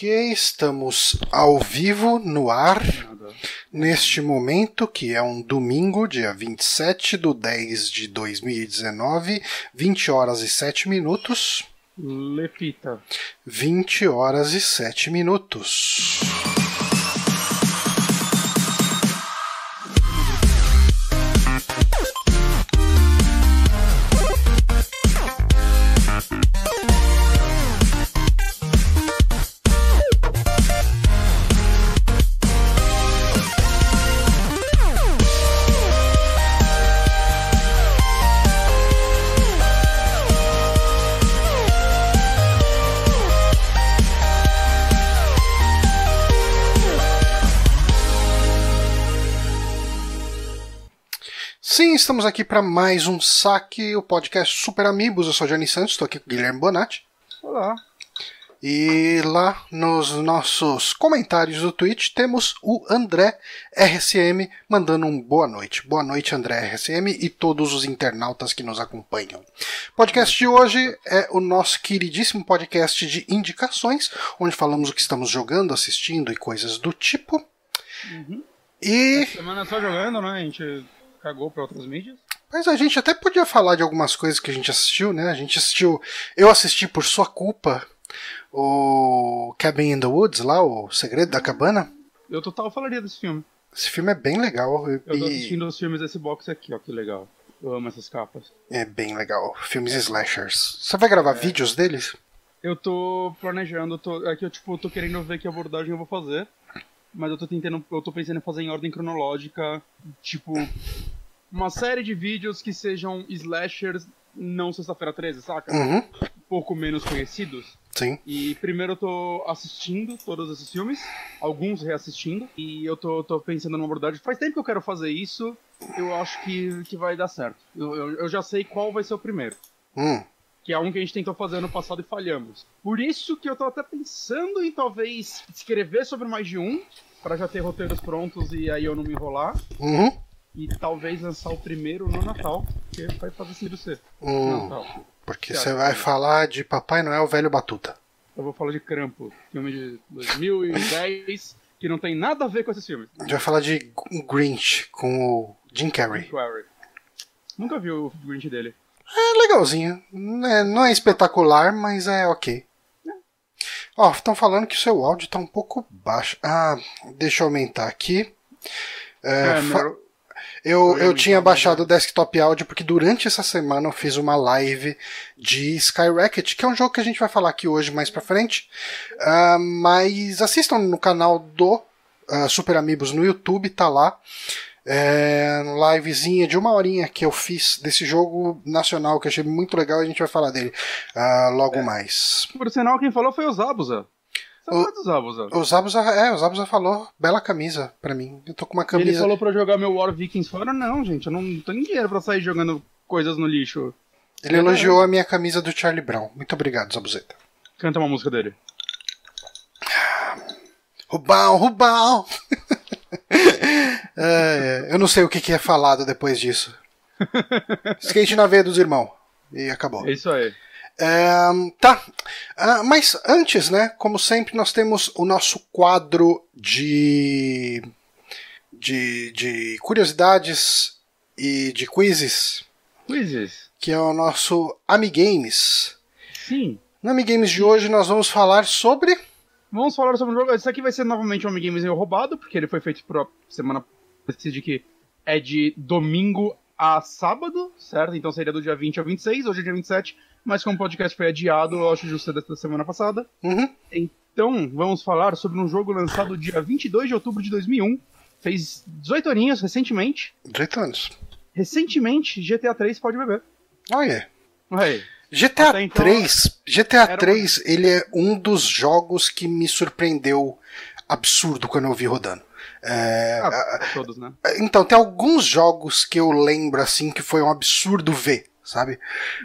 Ok, estamos ao vivo no ar neste momento, que é um domingo, dia 27 de 10 de 2019, 20 horas e 7 minutos. Lepita. 20 horas e 7 minutos. Sim, estamos aqui para mais um saque, o podcast Super Amigos. Eu sou Johnny Santos, estou aqui com o Guilherme Bonatti. Olá. E lá nos nossos comentários do Twitch temos o André RSM mandando um boa noite. Boa noite, André RSM e todos os internautas que nos acompanham. O podcast de hoje é o nosso queridíssimo podcast de indicações, onde falamos o que estamos jogando, assistindo e coisas do tipo. Uhum. E. Essa semana só jogando, né? A gente cagou pra outras mídias. Mas a gente até podia falar de algumas coisas que a gente assistiu, né? A gente assistiu. Eu assisti por sua culpa o Cabin in the Woods, lá, o Segredo da Cabana. Eu total falaria desse filme. Esse filme é bem legal. Eu tô e assistindo os filmes desse box aqui, ó, que legal. Eu amo essas capas. é bem legal. Filmes slashers. Você vai gravar vídeos deles? Eu tô planejando, tô, é que eu tipo, tô querendo ver que abordagem eu vou fazer. Mas eu tô tentando, eu tô pensando em fazer em ordem cronológica, tipo, uma série de vídeos que sejam slashers não sexta-feira 13, saca? Uhum. Um pouco menos conhecidos. Sim. E primeiro eu tô assistindo todos esses filmes, alguns reassistindo, e eu tô, tô pensando numa abordagem. Faz tempo que eu quero fazer isso, eu acho que, que vai dar certo. Eu, eu, eu já sei qual vai ser o primeiro. Hum. Que é um que a gente tentou fazer ano passado e falhamos. Por isso que eu tô até pensando em talvez escrever sobre mais de um, pra já ter roteiros prontos e aí eu não me enrolar. Uhum. E talvez lançar o primeiro no Natal, que vai fazer sentido ser. Hum. Natal. Porque você vai falar de Papai Noel Velho Batuta. Eu vou falar de Crampo, filme de 2010, que não tem nada a ver com esses filmes. A gente vai falar de Grinch com o Jim Carrey. Quarry. Nunca vi o Grinch dele. É legalzinho. Não é, não é espetacular, mas é ok. Ó, estão falando que o seu áudio tá um pouco baixo. Ah, deixa eu aumentar aqui. É, É, fa- Eu, eu tinha né? baixado o desktop áudio porque durante essa semana eu fiz uma live de Skyrocket, que é um jogo que a gente vai falar aqui hoje mais pra frente. Ah, mas assistam no canal do ah, Super Amigos no YouTube, tá lá. É, livezinha de uma horinha que eu fiz desse jogo nacional que achei muito legal e a gente vai falar dele ah, logo É. mais. Por sinal, quem falou foi o Zabuza. Você O- Zabuza. O Zabuza, é, o Zabuza falou, bela camisa pra mim. Eu tô com uma Ele camisa. falou pra eu jogar meu War Vikings fora. Não, gente, eu não tenho dinheiro pra sair jogando coisas no lixo. Ele elogiou a minha camisa do Charlie Brown. Muito obrigado, Zabuzeta. Canta uma música dele. Rubão, Rubão! É, eu não sei o que, que é falado depois disso. Skate na veia dos irmãos. E acabou. É isso aí. É, tá. Ah, mas antes, né? Como sempre, nós temos o nosso quadro de. de, de curiosidades e de quizzes, Quizzes. que é o nosso Amigames. Sim. No Amigames de hoje nós vamos falar sobre. Vamos falar sobre um jogo. Esse aqui vai ser novamente um Amigames roubado, porque ele foi feito por semana decide que é de domingo a sábado, certo? Então seria do dia 20 ao 26, hoje é dia 27, mas como o podcast foi adiado, eu acho justo dessa semana passada. Uhum. Então, vamos falar sobre um jogo lançado dia 22 de outubro de 2001. Fez 18 aninhos recentemente. 18 anos. Recentemente, GTA 3 pode beber. Olha. Ué, GTA então, 3, GTA era 3, ele é um dos jogos que me surpreendeu absurdo quando eu vi rodando. É, ah, todos, né? então, tem alguns jogos que eu lembro assim que foi um absurdo ver, sabe?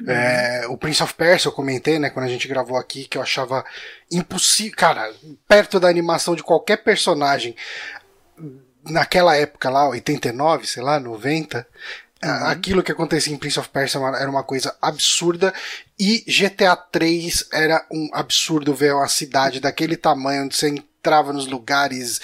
É, o Prince of Persia eu comentei, né, quando a gente gravou aqui, que eu achava impossível, cara, perto da animação de qualquer personagem naquela época lá, 89, sei lá, 90, Uhum. Aquilo que acontecia em Prince of Persia era uma coisa absurda e GTA 3 era um absurdo ver uma cidade daquele tamanho onde você entrava nos lugares,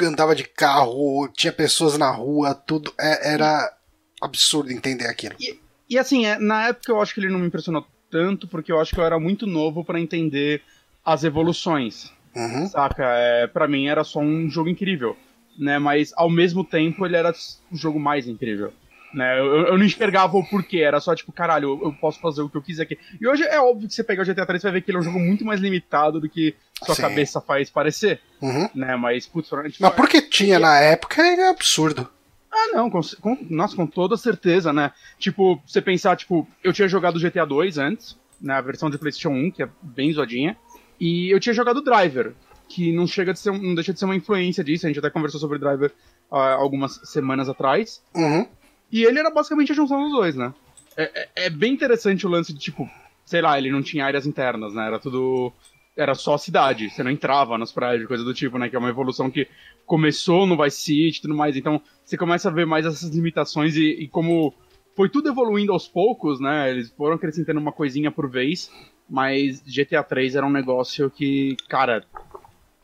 andava de carro, tinha pessoas na rua, tudo é, era absurdo entender aquilo. E, e assim, é, na época eu acho que ele não me impressionou tanto porque eu acho que eu era muito novo para entender as evoluções. Uhum. Saca? É, para mim era só um jogo incrível, né? Mas ao mesmo tempo ele era o jogo mais incrível. Né? Eu, eu não enxergava o porquê, era só tipo, caralho, eu, eu, posso fazer o que eu quiser aqui. E hoje é óbvio que você pegar o GTA 3 vai ver que ele é um jogo muito mais limitado do que sua Sim. cabeça faz parecer. Uhum. Né? Mas, putz, tipo, Mas porque tinha na época é absurdo. Ah, não, com, com, nossa, com toda certeza, né? Tipo, você pensar, tipo, eu tinha jogado GTA 2 antes, na né, versão de PlayStation 1, que é bem zoadinha, e eu tinha jogado Driver, que não chega de ser, não deixa de ser uma influência disso, a gente até conversou sobre Driver uh, algumas semanas atrás. Uhum. E ele era basicamente a junção dos dois, né? É, é, é, bem interessante o lance de, tipo, sei lá, ele não tinha áreas internas, né? Era tudo. Era só cidade, você não entrava nos prédios, coisa do tipo, né? Que é uma evolução que começou no Vice City e tudo mais. Então, você começa a ver mais essas limitações e, e como foi tudo evoluindo aos poucos, né? Eles foram acrescentando uma coisinha por vez, mas GTA 3 era um negócio que, cara,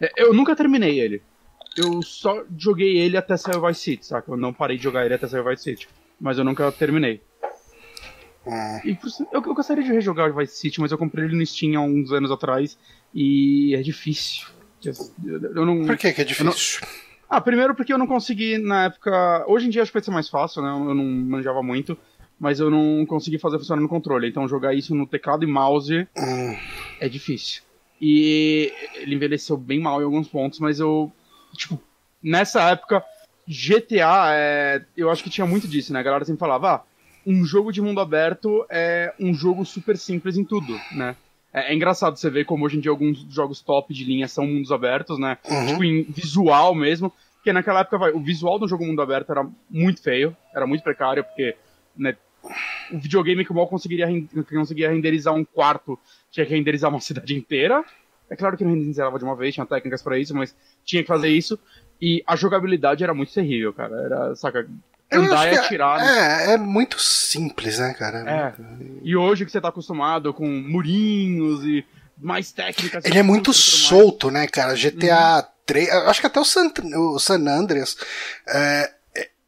é, eu nunca terminei ele. Eu só joguei ele até sair o Vice City, saca? Eu não parei de jogar ele até sair o Vice City mas eu nunca terminei. É. E, eu, eu, gostaria de rejogar o Vice City, mas eu comprei ele no Steam há uns anos atrás e é difícil. Eu não, Por que, que é difícil? Não... Ah, primeiro porque eu não consegui na época. Hoje em dia acho que vai ser mais fácil, né? Eu não manjava muito, mas eu não consegui fazer funcionar no controle. Então jogar isso no teclado e mouse hum. é difícil. E ele envelheceu bem mal em alguns pontos, mas eu. Tipo, nessa época GTA, é, eu acho que tinha muito disso, né? A galera sempre falava, ah, um jogo de mundo aberto é um jogo super simples em tudo, né? É, é, engraçado você ver como hoje em dia alguns jogos top de linha são mundos abertos, né? Uhum. Tipo, em visual mesmo. Porque naquela época, vai, o visual do jogo mundo aberto era muito feio, era muito precário, porque né, o videogame que mal conseguiria, conseguia renderizar um quarto tinha que renderizar uma cidade inteira. É claro que não renderizava de uma vez, tinha técnicas para isso, mas tinha que fazer isso. E a jogabilidade era muito terrível, cara. Era, saca, andar e é- atirar. É, é, é muito simples, né, cara? É. E hoje que você tá acostumado com murinhos e mais técnicas. Ele é muito solto, né, cara? GTA uhum. 3. Acho que até o San, o San Andreas. É,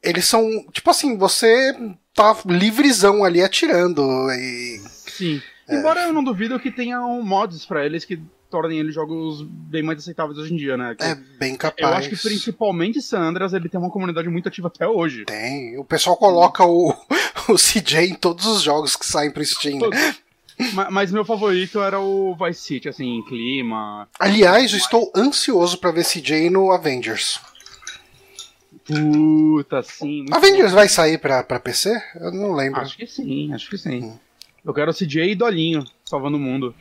eles são. Tipo assim, você tá livrezão ali atirando. E... Sim. É. Embora eu não duvido que tenham mods para eles que tornem ele jogos bem mais aceitáveis hoje em dia, né? Que é bem capaz. Eu acho que principalmente Sandras ele tem uma comunidade muito ativa até hoje. Tem. O pessoal coloca o, o CJ em todos os jogos que saem pro Steam. Né? Mas, mas, meu favorito era o Vice City, assim, clima. Aliás, eu estou ansioso para ver CJ no Avengers. Puta, sim. Avengers bom. vai sair pra, pra PC? Eu não lembro. Acho que sim, acho que sim. Hum. Eu quero o CJ e Dolinho salvando o mundo.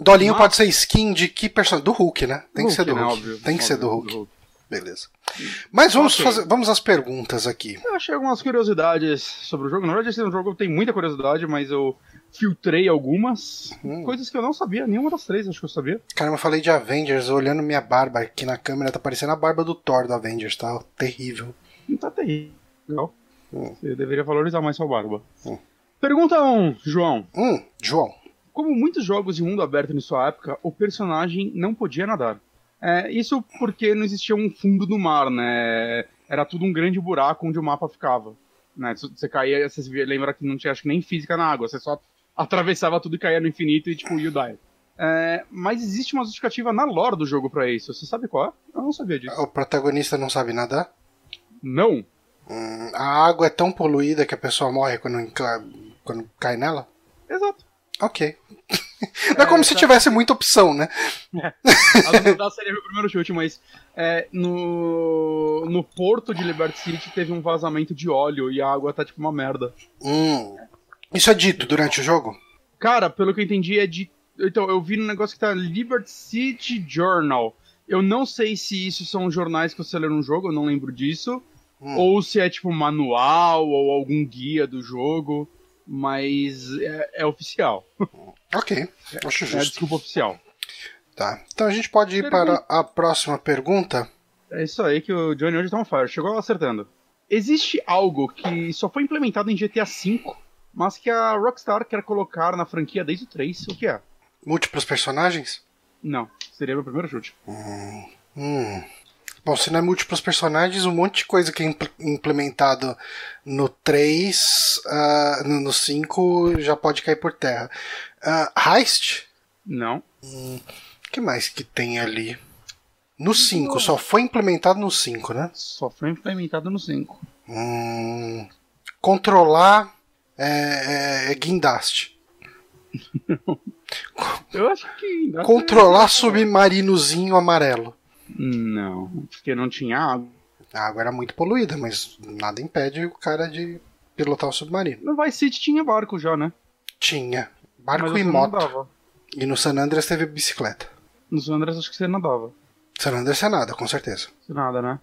Dolinho Nossa. pode ser skin de que personagem? Do Hulk, né? Tem Hulk, que ser do né? Hulk. Óbvio, Tem que óbvio, ser do Hulk. do Hulk. Beleza. Mas vamos okay. fazer, vamos às perguntas aqui. Eu achei algumas curiosidades sobre o jogo. Na verdade, esse é jogo tem muita curiosidade, mas eu filtrei algumas hum. coisas que eu não sabia, nenhuma das três acho que eu sabia. Cara, eu falei de Avengers, olhando minha barba aqui na câmera, tá parecendo a barba do Thor do Avengers, tá terrível. Não tá terrível. Hum. Você deveria valorizar mais sua barba. Hum. Pergunta 1, um, João. Hum, João. Como muitos jogos de mundo aberto em sua época, o personagem não podia nadar. É, isso porque não existia um fundo do mar, né? Era tudo um grande buraco onde o mapa ficava. Né? Você caía, você lembra que não tinha acho que nem física na água, você só atravessava tudo e caía no infinito e tipo, you die. É, mas existe uma justificativa na lore do jogo para isso. Você sabe qual é? Eu não sabia disso. O protagonista não sabe nadar? Não. Hum, a água é tão poluída que a pessoa morre quando, quando cai nela? Exato. Ok. Não é, é como se tivesse muita opção, né? É. A seria o primeiro chute, mas é, no, no porto de Liberty City teve um vazamento de óleo e a água tá tipo uma merda. Hum. Isso é dito durante o jogo? Cara, pelo que eu entendi, é de. Então, eu vi no negócio que tá Liberty City Journal. Eu não sei se isso são jornais que você lê no jogo, eu não lembro disso. Hum. Ou se é tipo manual ou algum guia do jogo mas é, é oficial. Ok, acho justo. É desculpa oficial. Tá, então a gente pode ir para a próxima pergunta. É isso aí que o Johnny hoje tá um fire. Chegou acertando. existe algo que só foi implementado em GTA V, mas que a Rockstar quer colocar na franquia desde o 3. O que é? Múltiplos personagens? Não, seria meu primeiro chute. Hum. Bom, se não é múltiplos personagens, um monte de coisa que é impl- implementado no 3, ah, no no 5 já pode cair por terra. Ah, Heist? Não. O que mais que tem ali? No 5, só foi implementado no 5, né? Só foi implementado no 5. Hum, controlar é, é, é guindaste. Eu acho que. Controlar submarinozinho amarelo. Não, porque não tinha água. A água era muito poluída, mas nada impede o cara de pilotar o submarino. No Vice City tinha barco já, né? Tinha. Mas Barco você e moto. E no San Andreas teve bicicleta. No San Andreas acho que você nadava. San Andreas é nada, com certeza. Nada, né?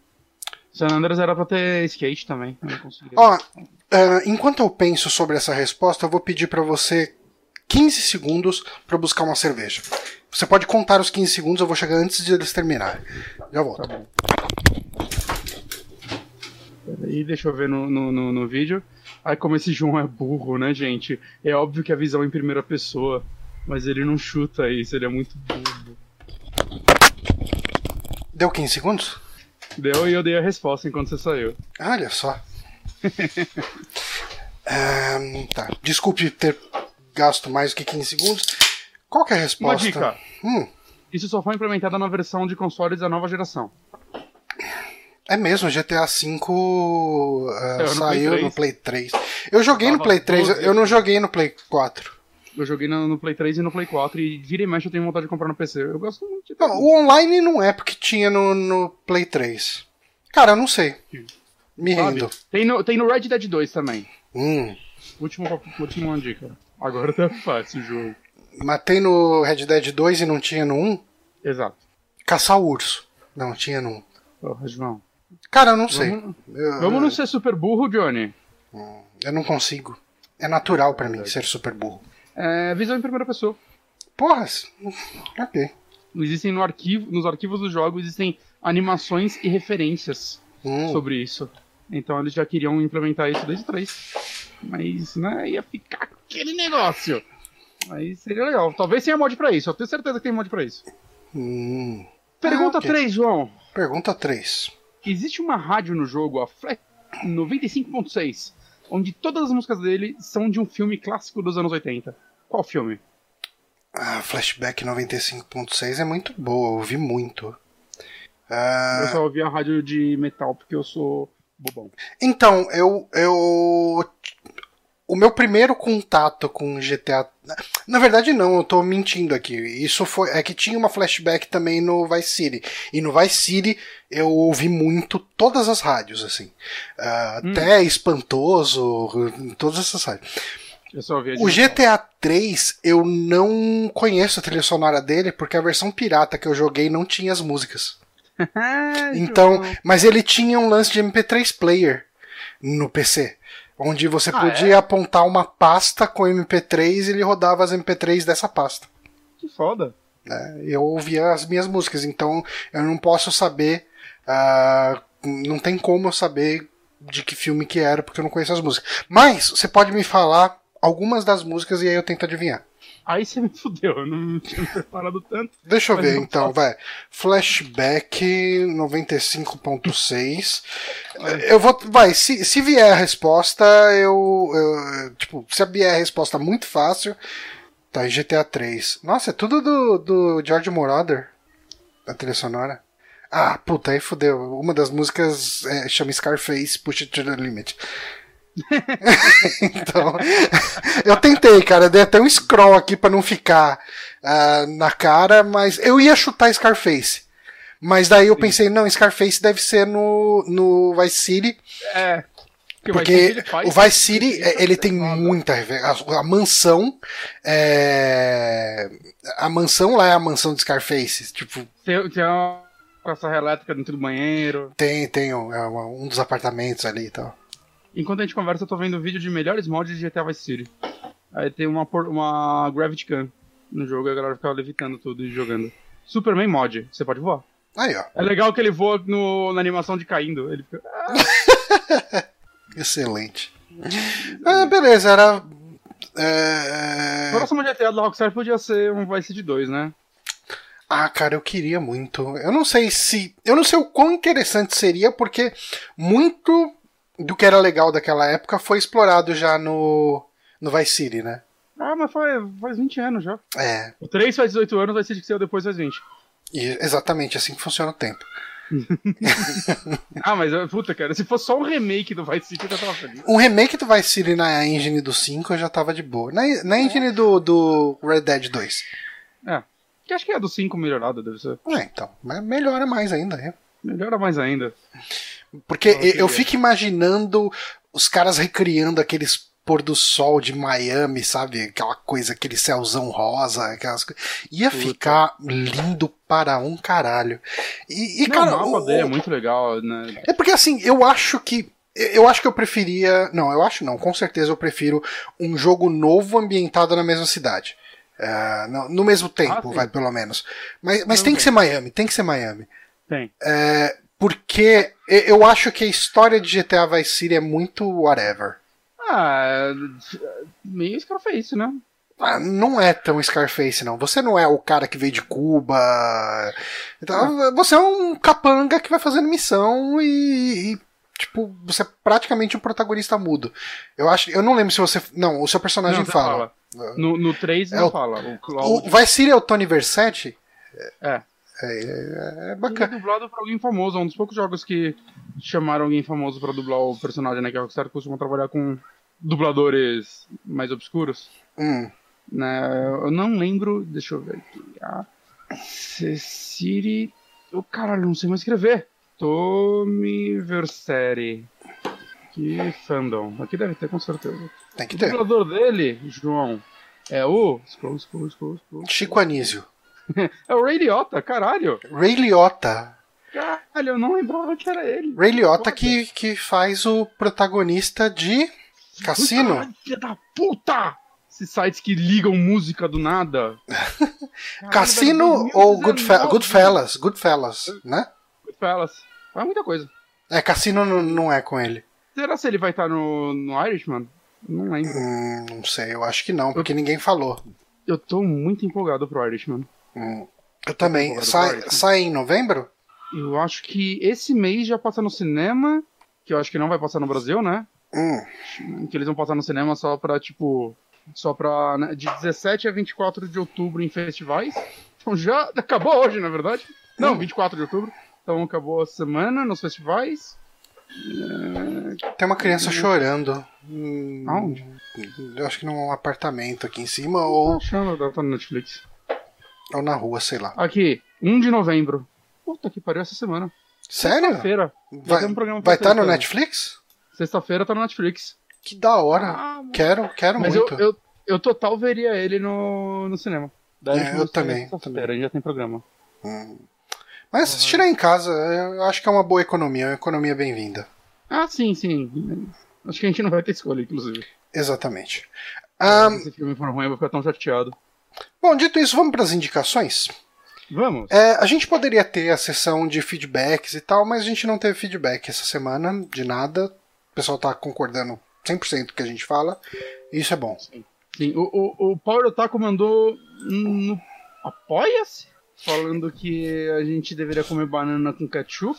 San Andreas era pra ter skate também. Ó, ah, enquanto eu penso sobre essa resposta, eu vou pedir pra você 15 segundos pra buscar uma cerveja. Você pode contar os 15 segundos, eu vou chegar antes de eles terminarem. Já volto. Tá. Peraí, deixa eu ver no, no, no, no vídeo. Ai, como esse João é burro, né, gente? É óbvio que a visão é em primeira pessoa. Mas ele não chuta isso, ele é muito burro. Deu 15 segundos? Deu e eu dei a resposta enquanto você saiu. Olha só. Ahn, tá. Desculpe ter gasto mais do que 15 segundos. Qual é a Uma resposta? dica. Hum, Isso só foi implementado na versão de consoles da nova geração. é mesmo, GTA V ah, Saiu no Play no Play 3. Eu joguei no Play 3, eu 12. eu não joguei no Play 4. Eu joguei no, no Play 3 e no Play 4 e vira e mexe eu tenho vontade de comprar no PC. Eu gosto muito de Não, o online não é porque tinha no, no Play 3. Cara, eu não sei. Me sabe? rendo. Tem no, tem no Red Dead 2 também. Hum. Último, última dica. Agora tá fácil o jogo. Mas tem no Red Dead 2 e não tinha no 1? Exato. Caçar o urso. Não, tinha no 1. Porra, João. Cara, eu não sei. Vamos, Eu, vamos não ser super burro, Johnny. eu não consigo. É natural pra mim ser super burro. É, visão em primeira pessoa. Porra, ok. Existem no arquivo, nos arquivos do jogo existem animações e referências Hum. sobre isso. Então eles já queriam implementar isso desde o 3. Mas, né, ia ficar aquele negócio. Aí seria legal. Talvez tenha mod pra isso. Eu tenho certeza que tem mod pra isso. Hum. Pergunta Ah, ok. 3, João. Pergunta 3. Existe uma rádio no jogo, a Flash 95.6, onde todas as músicas dele são de um filme clássico dos anos 80. Qual filme? A Flashback 95.6 é muito boa, eu ouvi muito. Ah, Eu só ouvi a rádio de metal porque eu sou bobão. Então, eu, eu. O meu primeiro contato com GTA. Na verdade, não, eu tô mentindo aqui. Isso foi. É que tinha uma flashback também no Vice City. E no Vice City eu ouvi muito todas as rádios, assim. Ah, Até espantoso, todas essas rádios. O. GTA 3 eu não conheço a trilha sonora dele, porque a versão pirata que eu joguei não tinha as músicas. Então, mas ele tinha um lance de MP3 player no PC, onde você Ah, podia apontar uma pasta com MP3 e ele rodava as MP3 dessa pasta. Que foda. né? Eu ouvia as minhas músicas, então eu não posso saber, ah, não tem como eu saber de que filme que era porque eu não conheço as músicas. Mas você pode me falar algumas das músicas e aí eu tento adivinhar. Aí você me fudeu, eu não tinha preparado tanto. Deixa eu ver então, vai. Flashback 95.6. Eu vou. Vai, se, se vier a resposta, eu, eu- Tipo, se vier a resposta muito fácil. Tá, em GTA 3. Nossa, é tudo do, do George Moroder. Da trilha sonora. Ah, puta, aí fudeu. Uma das músicas é, chama Scarface Push It to the Limit. então, eu tentei, cara. Eu dei até um scroll aqui pra não ficar ah, na cara, mas eu ia chutar Scarface. Mas daí eu pensei, não, Scarface deve ser no, no Vice City, É. que porque o Vice City, ele tem muita. A, a mansão é... A mansão lá é a mansão de Scarface. Tipo, Tem, tem uma com a serra elétrica dentro do banheiro. tem, tem um, é um dos apartamentos ali e tal. Enquanto a gente conversa, eu tô vendo vídeo de melhores mods de GTA Vice City. Aí tem uma, uma Gravity Gun no jogo e a galera ficava levitando tudo e jogando. Superman mod, você pode voar. Aí, ó. É legal que ele voa no, na animação de caindo. Ele fica. Excelente. Ah, beleza, era. É... O próximo GTA da Rockstar podia ser um Vice City 2, né? Ah, cara, eu queria muito. Eu não sei se. Eu não sei o quão interessante seria, porque muito do que era legal daquela época foi explorado já no, no Vice City, né? Ah, mas foi, faz 20 anos já. É. O 3 faz 18 anos, vai ser que saiu depois faz 20. E exatamente assim que funciona o tempo. ah, mas puta, cara, se fosse só um remake do Vice City, eu já tava feliz. Um remake do Vice City na engine do 5 eu já tava de boa. Na, na engine do, do Red Dead 2. É. Que acho que é do 5 melhorado, deve ser. É, então. Mas melhora mais ainda, né? Melhora mais ainda. Porque eu, eu fico imaginando os caras recriando aqueles pôr do sol de Miami, sabe? Aquela coisa, aquele céuzão rosa, aquelas coisas. Ia Puta. ficar lindo para um caralho. E, e Não, cara, o mapa dele é muito legal, né? É porque assim, eu acho que eu acho que eu preferia. Não, eu acho não. Com certeza eu prefiro um jogo novo ambientado na mesma cidade. Uh, no, no, mesmo tempo, ah, vai pelo menos. Mas, mas tem que ser Miami, tem que ser Miami. Tem. É, porque eu acho que a história de GTA Vice City é muito whatever. Ah, meio Scarface, né? Ah, não é tão Scarface, não. Você não é o cara que veio de Cuba. Então, ah. Você é um capanga que vai fazendo missão e, e, Tipo, você é praticamente um protagonista mudo. Eu acho. Eu não lembro se você. Não, o seu personagem não, fala. fala. No, no 3 é não o, fala. O, o Vice City é o Tony Versetti? É. É, é, é bacana. Ele é dublado por alguém famoso, é um dos poucos jogos que chamaram alguém famoso pra dublar o personagem, né? Que a Rockstar costuma trabalhar com dubladores mais obscuros. Hum. Né? Eu não lembro, deixa eu ver aqui. A Cecily. Oh, caralho, não sei mais escrever. Tommy Verseri. Que fandom. Aqui deve ter com certeza. Tem que ter. O dublador dele, João, é o. Scroll, scroll, scroll, scroll. Chico Anísio. é o Ray Liotta, caralho. Ray Liotta. Caralho, eu não lembrava que era ele. Ray Liotta que, que faz o protagonista de Cassino. Filha da puta! Esses sites que ligam música do nada. Caralho, Cassino ou Goodfe Goodfellas? Goodfellas, né? Goodfellas. Faz muita coisa. É, Cassino não é com ele. Será se ele vai estar no, no Irishman? Não lembro. Hum, não sei, eu acho que não, porque eu, ninguém falou. Eu tô muito empolgado pro Irishman. Hum, eu também. Sai, sai em novembro? Eu acho que esse mês já passa no cinema, que eu acho que não vai passar no Brasil, né? Hum. Que eles vão passar no cinema só pra, tipo. Só pra. Né, de 17 a 24 de outubro em festivais. Então já. Acabou hoje, na verdade. Não, hum. 24 de outubro. Então acabou a semana nos festivais. Tem uma criança chorando. Aonde? Eu acho que num apartamento aqui em cima ou. Achando, tá no Netflix. Ou na rua, sei lá. Aqui, 1 de novembro. Puta que pariu essa semana. Sério? Sexta-feira. Vai, um estar tá no Netflix? Sexta-feira tá no Netflix. Que da hora. Ah, quero, quero Mas muito. Eu, eu, eu total veria ele no, no cinema. Daí é, eu também. também. A gente já tem programa. Hum. Mas assistir uhum. em casa, eu acho que é uma boa economia, uma economia bem-vinda. Ah, sim, sim. Acho que a gente não vai ter escolha, inclusive. Exatamente. Um... Se esse filme for ruim, eu vou ficar tão chateado. Bom, dito isso, vamos para as indicações? Vamos. É, a gente poderia ter a sessão de feedbacks e tal, mas a gente não teve feedback essa semana, de nada. O pessoal tá concordando 100% do que a gente fala. Isso é bom. Sim. Sim. O, o, o Power Otaku mandou no Apoia-se? Falando que a gente deveria comer banana com ketchup.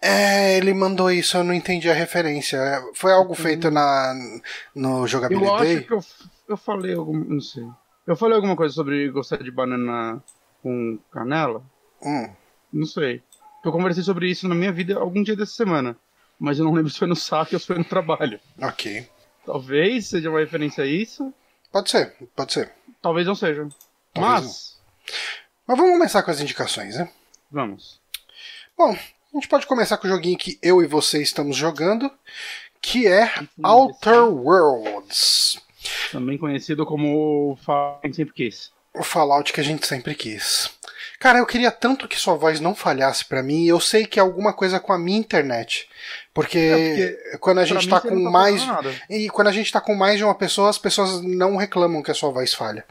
É, ele mandou isso, eu não entendi a referência. Foi algo uhum. feito na no jogabilidade? Eu acho que eu, eu falei algum, não sei. Eu falei alguma coisa sobre gostar de banana com canela? Hum. Não sei. Eu conversei sobre isso na minha vida algum dia dessa semana. Mas eu não lembro se foi no saque ou se foi no trabalho. Ok. Talvez seja uma referência a isso. Pode ser, pode ser. Talvez não seja. Talvez mas. Não. Mas vamos começar com as indicações, né? Vamos. Bom, a gente pode começar com o joguinho que eu e você estamos jogando, que é Outer Worlds. Também conhecido como o Fallout que a gente sempre quis. O Fallout que a gente sempre quis. Cara, eu queria tanto que sua voz não falhasse para mim. Eu sei que é alguma coisa com a minha internet. Porque, é porque quando a gente tá com tá mais. E quando a gente tá com mais de uma pessoa, as pessoas não reclamam que a sua voz falha.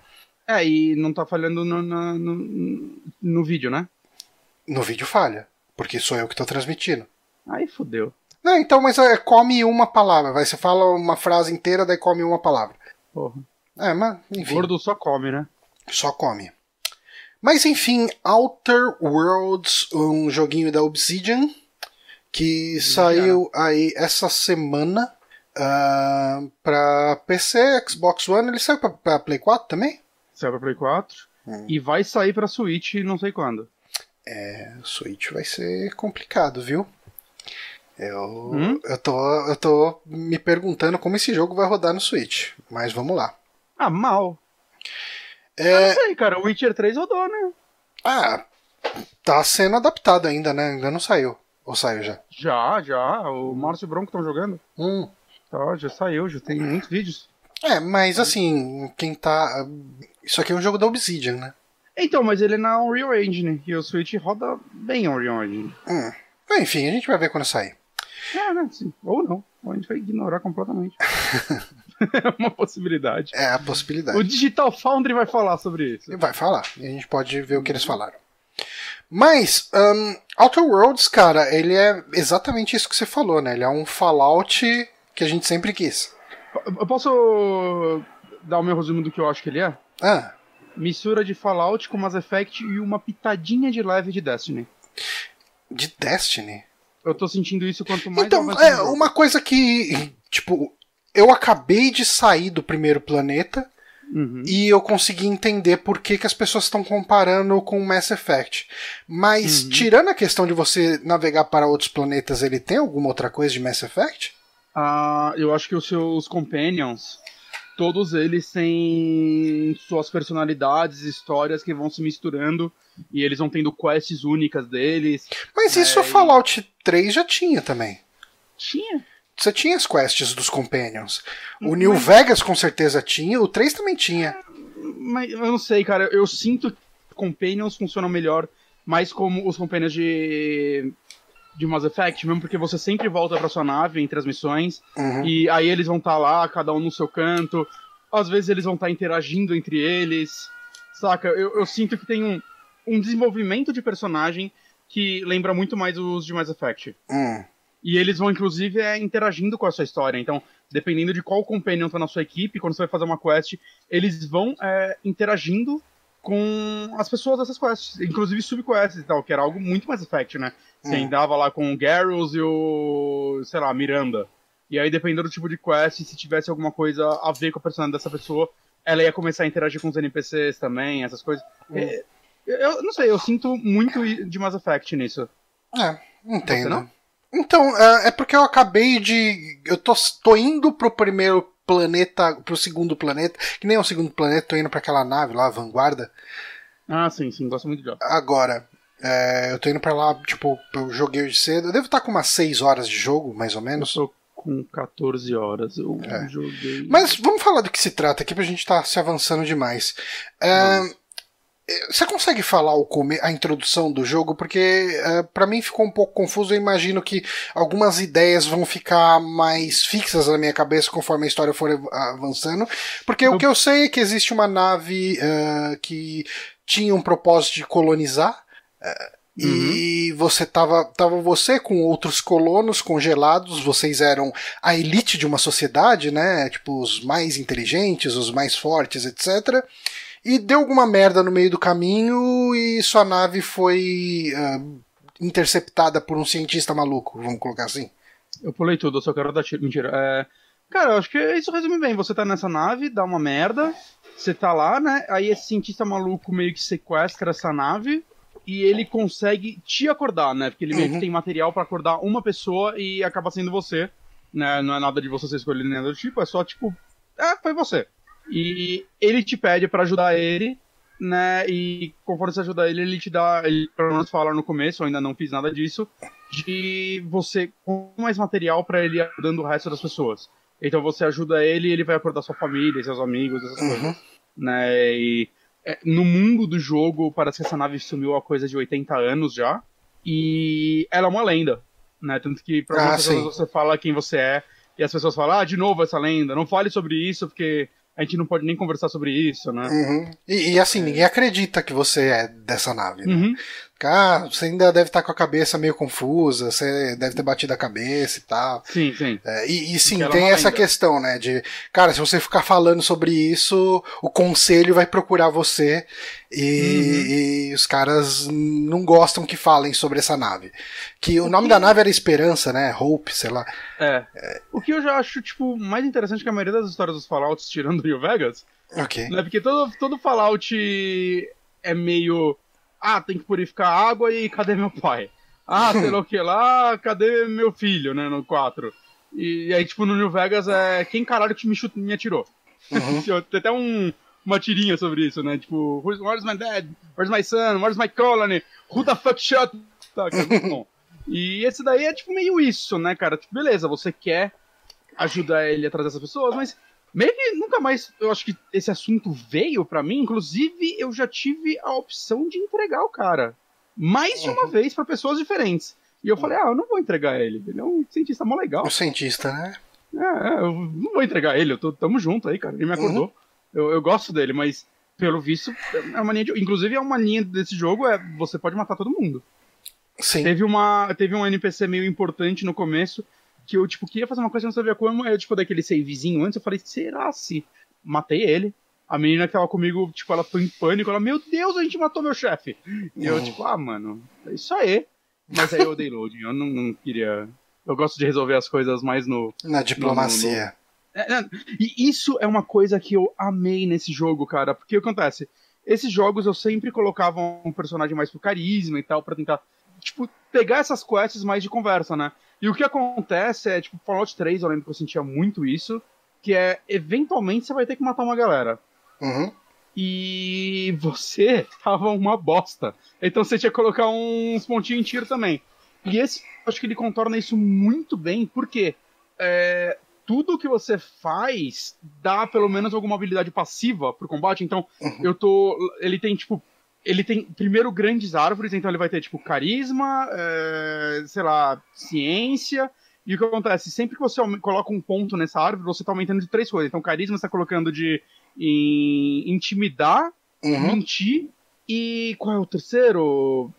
É, e não tá falhando no, no, no, no vídeo, né? No vídeo falha, porque sou eu que tô transmitindo. Aí fodeu. Não, então, mas é, come uma palavra. Vai, você fala uma frase inteira, daí come uma palavra. Porra. É, mas, enfim. Gordo só come, né? Só come. Mas enfim, Outer Worlds, um joguinho da Obsidian, que saiu aí essa semana uh, pra PC, Xbox One. Ele saiu pra, pra Play 4 também? Saiu pra Play 4. Hum. E vai sair pra Switch não sei quando. É, Switch vai ser complicado, viu? Eu, Hum? eu, tô, eu tô me perguntando como esse jogo vai rodar no Switch. Mas vamos lá. Ah, mal. É, Não sei, cara. O Witcher 3 rodou, né? ah, tá sendo adaptado ainda, né? Ainda não saiu. Ou saiu já? Já, já. O Márcio e o Bronco estão jogando. Hum. Tá, já saiu, já tem muitos vídeos. É, mas assim, quem tá. Isso aqui é um jogo da Obsidian, né? Então, mas ele é na Unreal Engine. E o Switch roda bem Unreal Engine. Hum. Enfim, a gente vai ver quando sair. É, né? Sim. Ou não. Ou a gente vai ignorar completamente. é uma possibilidade. É a possibilidade. O Digital Foundry vai falar sobre isso. Vai falar. E a gente pode ver o que eles falaram. Mas, um, Outer Worlds, cara, ele é exatamente isso que você falou, né? Ele é um Fallout que a gente sempre quis. Eu posso dar o meu resumo do que eu acho que ele é? Ah, Mistura de Fallout com Mass Effect e uma pitadinha de leve de Destiny. de Destiny. Eu tô sentindo isso quanto mais Então, é uma coisa que, tipo, eu acabei de sair do primeiro planeta Uhum. e eu consegui entender por que, que as pessoas estão comparando com Mass Effect. Mas, Uhum. tirando a questão de você navegar para outros planetas, ele tem alguma outra coisa de Mass Effect? Ah, eu acho que os seus companions, todos eles têm suas personalidades, histórias que vão se misturando e eles vão tendo quests únicas deles. Mas isso É, o Fallout 3 já tinha também. Tinha. Você tinha as quests dos Companions. O Mas- New Vegas com certeza tinha, o 3 também tinha. Mas eu não sei, cara. Eu sinto que companions funcionam melhor, mais como os companions de de Mass Effect, mesmo porque você sempre volta pra sua nave entre as missões Uhum. e aí eles vão estar lá, cada um no seu canto. Às vezes eles vão estar interagindo entre eles. Saca? Eu, eu sinto que tem um, um desenvolvimento de personagem que lembra muito mais os de Mass Effect. Hum. E eles vão, inclusive, é, interagindo com a sua história. Então, dependendo de qual companion tá na sua equipe, quando você vai fazer uma quest, eles vão é, interagindo com as pessoas dessas quests. Inclusive subquests e tal, que era algo muito mais effect, né? Você Hum. andava lá com o Garrus e o, sei lá, Miranda. E aí, dependendo do tipo de quest, se tivesse alguma coisa a ver com a personalidade dessa pessoa, ela ia começar a interagir com os NPCs também, essas coisas. É, eu, não sei, eu sinto muito de Mass Effect nisso. É, entendo. Então, é, é porque eu acabei de. Eu tô, tô indo pro primeiro planeta, pro segundo planeta, que nem é o segundo planeta, tô indo pra aquela nave lá, Vanguarda. Ah, sim, sim, gosto muito de jogo. Agora, é, eu tô indo pra lá, tipo, eu joguei hoje cedo. Eu devo estar com umas 6 horas de jogo, mais ou Eu menos. tô com 14 horas. Eu É. joguei. Mas vamos falar do que se trata aqui pra gente estar se avançando demais. É. você consegue falar o come a introdução do jogo? Porque é, para mim ficou um pouco confuso. Eu imagino que algumas ideias vão ficar mais fixas na minha cabeça conforme a história for avançando. Porque o Eu- que eu sei é que existe uma nave é, que tinha um propósito de colonizar. é, E você tava, tava você com outros colonos congelados, vocês eram a elite de uma sociedade, né? Tipo, os mais inteligentes, os mais fortes, etc. E deu alguma merda no meio do caminho e sua nave foi ah, interceptada por um cientista maluco, vamos colocar assim. Eu pulei tudo, eu só quero dar tiro. Mentira. É... Cara, eu acho que isso resume bem. Você tá nessa nave, dá uma merda, você tá lá, né? Aí esse cientista maluco meio que sequestra essa nave e ele consegue te acordar, né? Porque ele meio Uhum. que tem material pra acordar uma pessoa e acaba sendo você. Né? Não é nada de você ser escolhido nem nada do tipo, é só tipo. É, foi você. E ele te pede pra ajudar ele, né? E conforme você ajuda ele, ele te dá. Ele pelo menos fala no começo, eu ainda não fiz nada disso de você com mais material pra ele ir ajudando o resto das pessoas. Então você ajuda ele e ele vai acordar sua família, seus amigos, essas coisas. Uhum. Né? E é, no mundo do jogo, parece que essa nave sumiu há coisa de 80 anos já. E ela é uma lenda. Né? Tanto que pra Ah, pessoas você fala quem você é. E as pessoas falam, ah, de novo essa lenda, não fale sobre isso, porque a gente não pode nem conversar sobre isso, né? Uhum. E, e assim, ninguém acredita que você é dessa nave, né? Uhum. Ah, você ainda deve estar com a cabeça meio confusa, você deve ter batido a cabeça e tal. Sim, sim. É, e, e, sim, tem essa ainda. questão, né? De, cara, se você ficar falando sobre isso, o conselho vai procurar você e, uhum. e os caras não gostam que falem sobre essa nave. Que o, o nome que... da nave era Esperança, né? Hope, sei lá. É. é. O que eu já acho, tipo, mais interessante que a maioria das histórias dos Fallouts, tirando o New Vegas. Ok. Né? Porque todo, todo Fallout é meio ah, tem que purificar água e cadê meu pai? Ah, sei lá o que lá, cadê meu filho, né, no 4. E, e aí, tipo, no New Vegas é quem caralho que me, chute, me atirou. Uhum. Tem até um, uma tirinha sobre isso, né? Tipo, where's my dad? Where's my son? Where's my colony? Who the fuck shot? Tá, que é muito bom. E esse daí é tipo meio isso, né, cara? Tipo, beleza, você quer ajudar ele a trazer essas pessoas, mas Meio que nunca mais eu acho que esse assunto veio para mim. Inclusive, eu já tive a opção de entregar o cara. Mais de uma uhum. vez para pessoas diferentes. E eu falei, ah, eu não vou entregar ele. Ele é um cientista mó legal. Um cientista, né? É, eu não vou entregar ele, eu tô, tamo junto aí, cara. Ele me acordou. Uhum. Eu, eu gosto dele, mas pelo visto, é uma linha de. Inclusive, é uma linha desse jogo, é você pode matar todo mundo. Sim. Teve, uma, teve um NPC meio importante no começo que eu, tipo, queria fazer uma coisa não sabia como, eu, tipo, daquele savezinho antes, eu falei, será se matei ele? A menina que tava comigo, tipo, ela foi em pânico, ela, meu Deus, a gente matou meu chefe. E eu, uhum. tipo, ah, mano, é isso aí. Mas aí eu dei loading, eu não, não, queria... Eu gosto de resolver as coisas mais no... Na diplomacia. No, no... É, e isso é uma coisa que eu amei nesse jogo, cara, porque o que acontece? Esses jogos eu sempre colocava um personagem mais pro carisma e tal, para tentar, tipo, pegar essas quests mais de conversa, né? E o que acontece é, tipo, Fallout 3, eu lembro que eu sentia muito isso, que é, eventualmente você vai ter que matar uma galera. Uhum. E você tava uma bosta. Então você tinha que colocar uns pontinhos em tiro também. E esse, acho que ele contorna isso muito bem, porque é, tudo que você faz dá pelo menos alguma habilidade passiva pro combate. Então, uhum. eu tô. Ele tem, tipo, ele tem, primeiro, grandes árvores, então ele vai ter, tipo, carisma, é, sei lá, ciência. E o que acontece? Sempre que você coloca um ponto nessa árvore, você tá aumentando de três coisas. Então, carisma você tá colocando de em, intimidar, uhum. mentir e. Qual é o terceiro?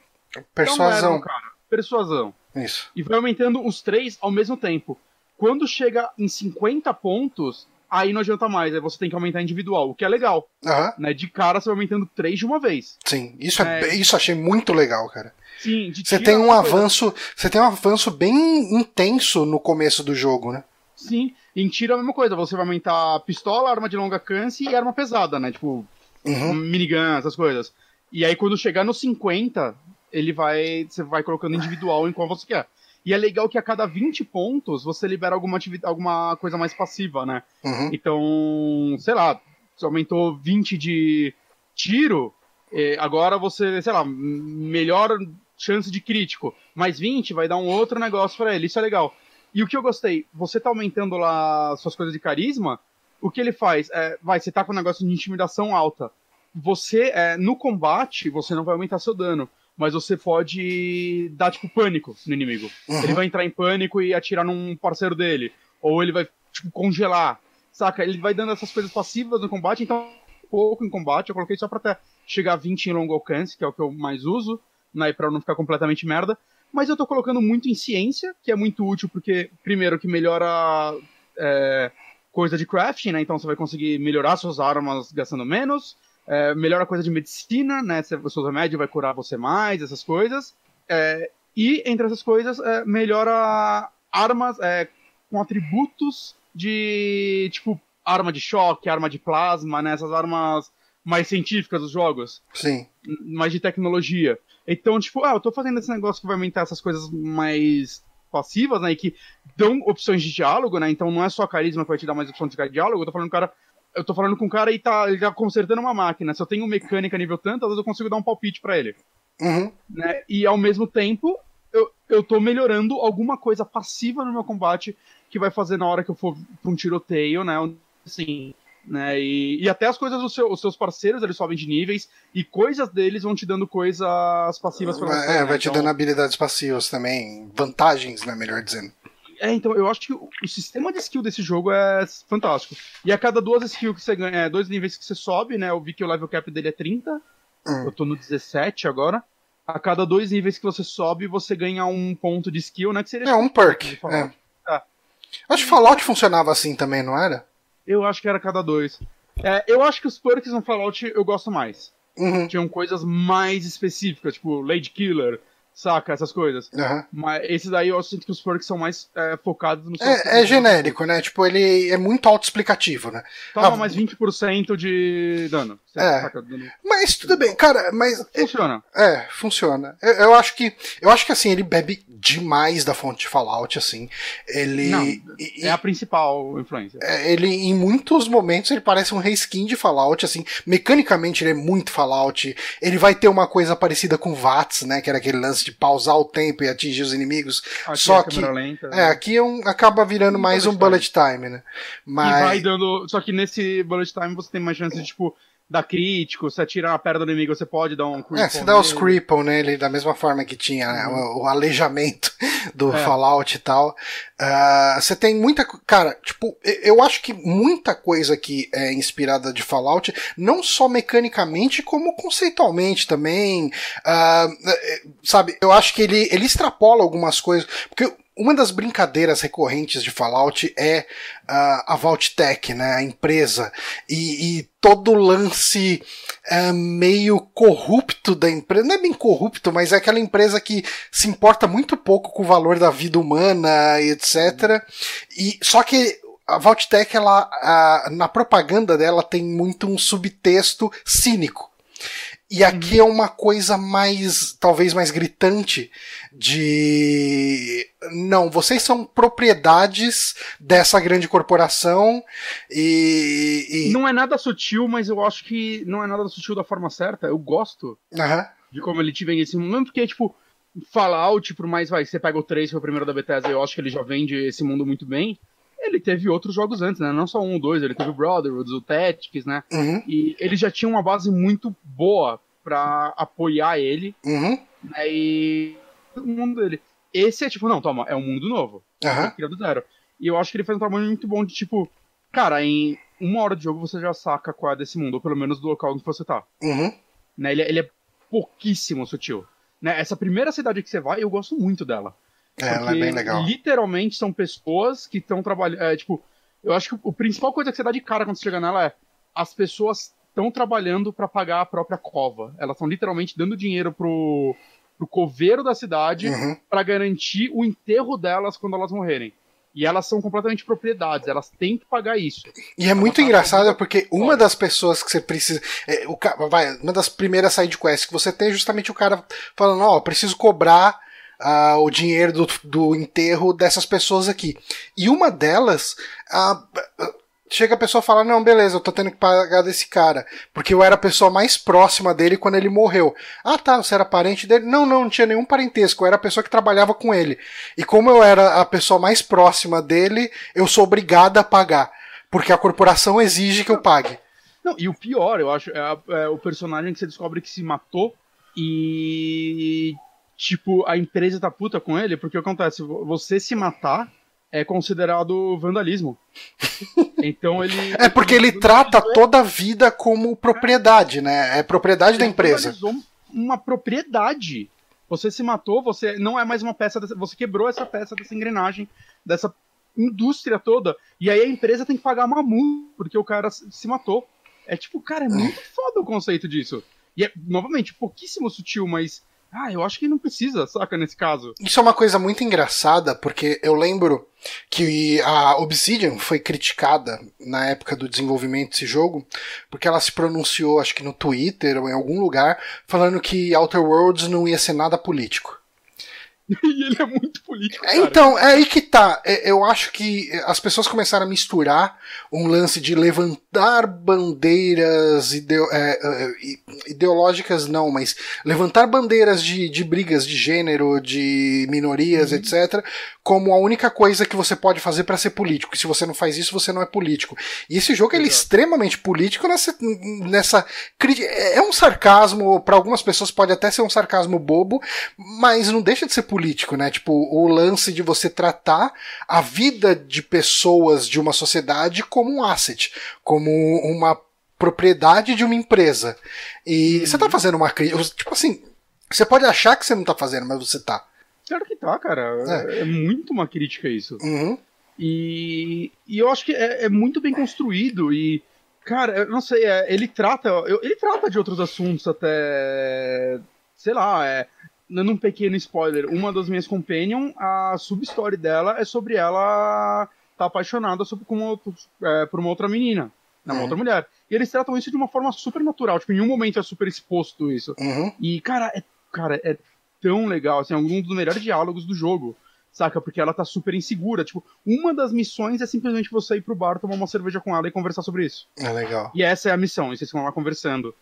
Persuasão. cara. Persuasão. Isso. E vai aumentando os três ao mesmo tempo. Quando chega em 50 pontos, aí não adianta mais, aí você tem que aumentar individual, o que é legal. Uhum. Né? De cara você vai aumentando três de uma vez. Sim, isso é, é isso achei muito legal, cara. Sim, você tem um avanço, coisa. você tem um avanço bem intenso no começo do jogo, né? Sim, em tiro é a mesma coisa, você vai aumentar pistola, arma de longa alcance e arma pesada, né? Tipo, uhum. minigun, essas coisas. E aí quando chegar no 50, ele vai, você vai colocando individual em qual você quer. E é legal que a cada 20 pontos você libera alguma, alguma coisa mais passiva, né? Uhum. Então, sei lá, se aumentou 20 de tiro, eh, agora você, sei lá, melhor chance de crítico. Mais 20 vai dar um outro negócio para ele. Isso é legal. E o que eu gostei, você tá aumentando lá suas coisas de carisma, o que ele faz? É, vai, você tá com um negócio de intimidação alta. Você, é, no combate, você não vai aumentar seu dano mas você pode dar, tipo, pânico no inimigo. Uhum. Ele vai entrar em pânico e atirar num parceiro dele. Ou ele vai, tipo, congelar. Saca? Ele vai dando essas coisas passivas no combate, então pouco em combate. Eu coloquei só pra até chegar a 20 em longo alcance, que é o que eu mais uso, né, pra não ficar completamente merda. Mas eu tô colocando muito em ciência, que é muito útil porque, primeiro, que melhora é, coisa de crafting, né? Então você vai conseguir melhorar suas armas gastando menos é, melhora a coisa de medicina, né? O seu remédio vai curar você mais, essas coisas. É, e, entre essas coisas, é, melhora armas é, com atributos de, tipo, arma de choque, arma de plasma, né? Essas armas mais científicas dos jogos. Sim. Mais de tecnologia. Então, tipo, ah, eu tô fazendo esse negócio que vai aumentar essas coisas mais passivas, né? E que dão opções de diálogo, né? Então não é só carisma que vai te dar mais opções de diálogo. Eu tô falando, cara, eu tô falando com um cara e tá, ele tá consertando uma máquina. Se eu tenho mecânica nível tanto, às vezes eu consigo dar um palpite para ele. Uhum. Né? E ao mesmo tempo, eu, eu tô melhorando alguma coisa passiva no meu combate que vai fazer na hora que eu for pra um tiroteio, né? Assim, né? E, e até as coisas dos seu, os seus parceiros, eles sobem de níveis e coisas deles vão te dando coisas passivas pra você. É, né? vai te então... dando habilidades passivas também, vantagens, né? Melhor dizendo. É, então, eu acho que o, o, sistema de skill desse jogo é fantástico. E a cada duas skills que você ganha, é, dois níveis que você sobe, né? Eu vi que o level cap dele é 30. Hum. Eu tô no 17 agora. a cada dois níveis que você sobe, você ganha um ponto de skill, né? Que seria É um perk. É. É. Acho que Fallout funcionava assim também, não era? Eu acho que era a cada dois. É, eu acho que os perks no Fallout eu gosto mais. Uhum. Tinham coisas mais específicas, tipo Lady Killer, saca? Essas coisas. Aham. Mas esses daí eu sinto que os perks são mais é, focados no É, é genérico, né? Tipo, ele é muito autoexplicativo, né? Toma Ah, mais 20% de dano. É. Mas tudo bem, cara, mas Funciona. É, funciona. Eu, eu acho que. Eu acho que assim, ele bebe demais da fonte de Fallout, assim. Ele. Não, e- É a principal influência. é, ele, em muitos momentos, ele parece um reskin de Fallout, assim. Mecanicamente, ele é muito Fallout. Ele vai ter uma coisa parecida com VATS, né? Que era aquele lance de pausar o tempo e atingir os inimigos. Aqui Só é que. lenta. É, aqui é um, acaba virando mais um bullet time, né? E vai Mas. dando. Só que nesse bullet time você tem mais chance de, tipo, dar crítico, você atirar na perna do inimigo, você pode dar um É, critical você dá os cripple nele da mesma forma que tinha né, o, o aleijamento do É. Fallout e tal. Ah, você tem muita. Cara, tipo, eu acho que muita coisa que é inspirada de Fallout, não só mecanicamente, como conceitualmente também. Eh, sabe, eu acho que ele, ele extrapola algumas coisas. Porque uma das brincadeiras recorrentes de Fallout é ah, a Vault-Tech, né, a empresa, e, e todo o lance é, meio corrupto da empresa, não é bem corrupto, mas é aquela empresa que se importa muito pouco com o valor da vida humana etc. E só que a Vault-Tech, ela, ah, na propaganda dela tem muito um subtexto cínico. E aqui é uma coisa mais, talvez mais gritante de não, vocês são propriedades dessa grande corporação e, e... Não é nada sutil, mas eu acho que não é nada sutil da forma certa. Eu gosto Aham. de como ele te vende esse mundo, mesmo porque, tipo, Fallout, por mais, vai, você pega o 3, que foi o primeiro da Bethesda, eu acho que ele já vende esse mundo muito bem. Ele teve outros jogos antes, né? Não só um, dois, ele teve o Brotherhood, o Tactics, né? Uhum, E ele já tinha uma base muito boa pra apoiar ele, uhum, né? E o mundo dele. Esse é tipo, não, toma, é um mundo novo. aham. Cria do zero. E eu acho que ele faz um trabalho muito bom de, tipo, cara, em uma hora de jogo você já saca qual é desse mundo, ou pelo menos do local que você tá. Uhum. Né? Ele, é- ele é pouquíssimo sutil. Né? Essa primeira cidade que você vai, eu gosto muito dela. É, ela é bem legal. Literalmente são pessoas que estão trabalhando. É, tipo, eu acho que o principal coisa que você dá de cara quando você chega nela é as pessoas estão trabalhando pra pagar a própria cova. Elas estão literalmente dando dinheiro pro, pro coveiro da cidade Uhum. pra garantir o enterro delas quando elas morrerem. E elas são completamente propriedades, elas têm que pagar isso. E é muito engraçado porque uma das pessoas que você precisa. é, o, vai, uma das primeiras side quests que você tem é justamente o cara falando: Ó, preciso cobrar o dinheiro do, do enterro dessas pessoas aqui. E uma delas. Chega a pessoa e fala: Não, beleza, eu tô tendo que pagar desse cara. Porque eu era a pessoa mais próxima dele quando ele morreu. Ah, tá, você era parente dele? Não, não, não tinha nenhum parentesco. Eu era a pessoa que trabalhava com ele. E como eu era a pessoa mais próxima dele, eu sou obrigada a pagar. Porque a corporação exige que eu pague. Não, e o pior, eu acho, é, a- é o personagem que você descobre que se matou e. Tipo, a empresa tá puta com ele, porque o que acontece? Vo- Você se matar é considerado vandalismo. Então ele. É porque ele trata toda a vida como propriedade, né? É propriedade da Ele empresa. vandalizou Uma propriedade. Você se matou, você não é mais uma peça, dessa, você quebrou essa peça dessa engrenagem, dessa indústria toda. E aí a empresa tem que pagar uma multa porque o cara se se matou. É tipo, cara, é muito foda o conceito disso. E é, novamente, pouquíssimo sutil, mas. Ah, eu acho que não precisa, saca, nesse caso. Isso é uma coisa muito engraçada, porque eu lembro que a Obsidian foi criticada na época do desenvolvimento desse jogo, porque ela se pronunciou, acho que no Twitter ou em algum lugar, falando que Outer Worlds não ia ser nada político. E ele é muito político, É, cara. Então, é aí que tá. É, Eu acho que as pessoas começaram a misturar um lance de levantar bandeiras ideo- é, é, ideológicas, não, mas levantar bandeiras de, de brigas de gênero, de minorias, Uhum. etc., como a única coisa que você pode fazer para ser político. E se você não faz isso, você não é político. E esse jogo ele é extremamente político nessa. nessa cri- é um sarcasmo, para algumas pessoas pode até ser um sarcasmo bobo, mas não deixa de ser político, né? Tipo, o lance de você tratar a vida de pessoas de uma sociedade como um asset, como uma propriedade de uma empresa. E você tá fazendo uma crítica. Tipo assim. Você pode achar que você não tá fazendo, mas você tá. Claro que tá, cara. É, é muito uma crítica isso. Uhum. E, e eu acho que é, é muito bem construído e. Cara, eu não sei, é, ele trata. eu- Ele trata de outros assuntos até. Sei lá, é. Dando um pequeno spoiler, uma das minhas companion, a sub-story dela é sobre ela tá apaixonada sobre, com outro, é, por uma outra menina, né, uma Uhum. outra mulher. E eles tratam isso de uma forma super natural, tipo, em nenhum momento é super exposto isso. Uhum. E, cara, é, cara, é tão legal, assim, é um dos melhores diálogos do jogo, saca? Porque ela tá super insegura. Tipo, uma das missões é simplesmente você ir pro bar, tomar uma cerveja com ela e conversar sobre isso. É legal. E essa é a missão, e vocês ficam lá conversando.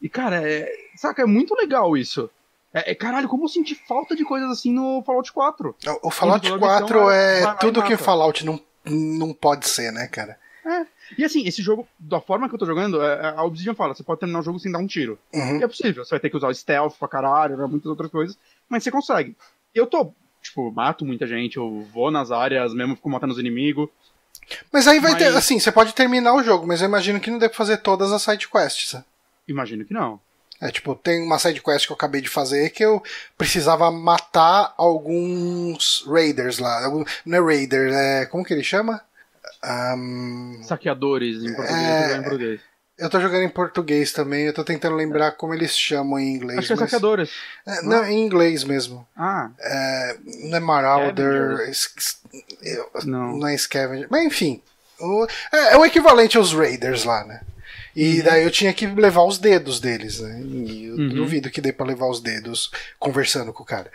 E, cara, é, saca, é muito legal isso. É, é, caralho, como eu senti falta de coisas assim no Fallout 4. O- O Fallout toda 4 missão, vai é e tudo que mata. Fallout não, não pode ser, né, cara? E assim, esse jogo, da forma que eu tô jogando, é- a Obsidian fala, você pode terminar o jogo sem dar um tiro. Uhum. É possível, você vai ter que usar o stealth pra caralho, né, muitas outras coisas, mas você consegue. Eu tô, tipo, mato muita gente, eu vou nas áreas, mesmo fico matando os inimigos. Mas aí vai Mas- ter, assim, você pode terminar o jogo, mas eu imagino que não dê pra fazer todas as side quests. né? Imagino que não. É, tipo, tem uma side quest que eu acabei de fazer que eu precisava matar alguns raiders lá. Não é raider, é. Como que ele chama? Ahn, Saqueadores em português, É, eu tô jogando em português. eu tô jogando em português também, eu tô tentando lembrar como eles chamam em inglês. Acho que é mas- saqueadores. É, não, em inglês mesmo. Ah, É, não é Marauder. Não. não é Scavenger. Mas enfim. o- é, é o equivalente aos Raiders lá, né? E daí eu tinha que levar os dedos deles, né? E eu Uhum. duvido que dê pra levar os dedos conversando com o cara.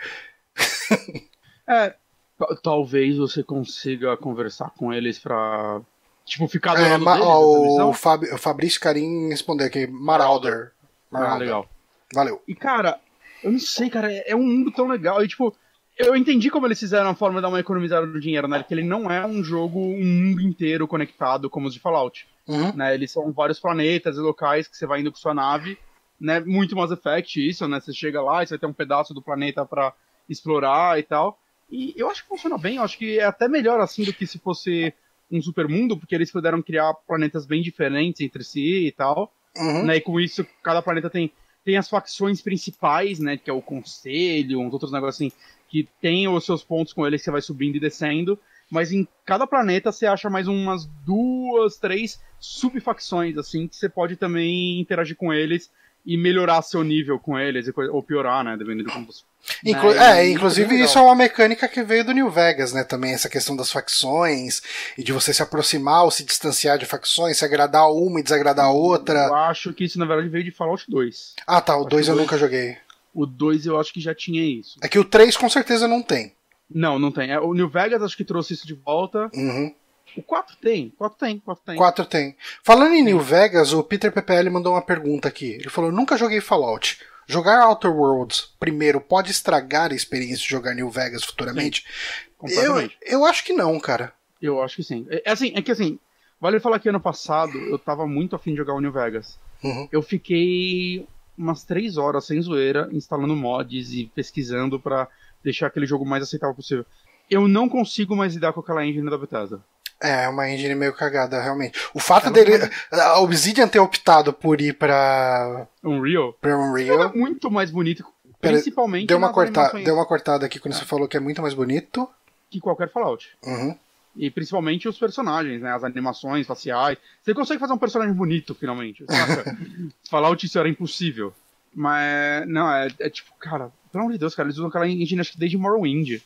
É, ta- talvez você consiga conversar com eles pra, tipo, ficar do É, lado deles o. Fab- o Fabrício Carim respondeu aqui, Marauder. Ah, Marauder. legal. Valeu. E, cara, eu não sei, cara, é é um mundo tão legal. E, tipo, eu entendi como eles fizeram a forma de dar uma economizada no dinheiro, né? Que ele não é um jogo, um mundo inteiro conectado como os de Fallout. Uhum. Né? Eles são vários planetas e locais que você vai indo com sua nave, né? Muito Mass Effect isso, né? Você chega lá e você vai ter um pedaço do planeta pra explorar e tal. E eu acho que funciona bem, eu acho que é até melhor assim do que se fosse um super mundo, porque eles puderam criar planetas bem diferentes entre si e tal Uhum. né? E com isso, cada planeta tem, tem as facções principais, né? Que é o Conselho, uns outros negócios assim, que tem os seus pontos com eles que você vai subindo e descendo. Mas em cada planeta você acha mais umas duas, três subfacções, assim, que você pode também interagir com eles e melhorar seu nível com eles, ou piorar, né? Dependendo de como você. Inclu- né, é, e inclusive isso é uma mecânica que veio do New Vegas, né? Também essa questão das facções e de você se aproximar ou se distanciar de facções, se agradar uma e desagradar a outra. Eu acho que isso, na verdade, veio de Fallout 2. Ah, tá, o Acho 2 que eu dois- nunca joguei. O 2 eu acho que já tinha isso. É que o 3 com certeza não tem. Não, não tem. É, o New Vegas acho que trouxe isso de volta. Uhum. O 4 tem. 4 tem, 4 tem. 4 tem. Falando em New Vegas, o Peter PPL mandou uma pergunta aqui. Ele falou: nunca joguei Fallout. Jogar Outer Worlds primeiro pode estragar a experiência de jogar New Vegas futuramente? Eu, Completamente. eu acho que não, cara. Eu acho que sim. É, é assim, é que assim, vale falar que ano passado eu tava muito afim de jogar o New Vegas. Uhum. Eu fiquei umas 3 horas sem zoeira instalando mods e pesquisando pra deixar aquele jogo o mais aceitável possível. Eu não consigo mais lidar com aquela engine da Bethesda. É, uma engine meio cagada, realmente. O fato Ela dele. não- A Obsidian ter optado por ir pra, Unreal pra é Unreal. muito mais bonito, Pera- principalmente Deu uma, corta, deu uma cortada aqui quando você falou que é muito mais bonito. que qualquer Fallout. Uhum. E principalmente os personagens, né? As animações faciais. Você consegue fazer um personagem bonito, finalmente. Saca? Fallout isso era impossível. Mas, não, é, é tipo, cara, pelo amor de Deus, cara, eles usam aquela engine acho que desde Morrowind.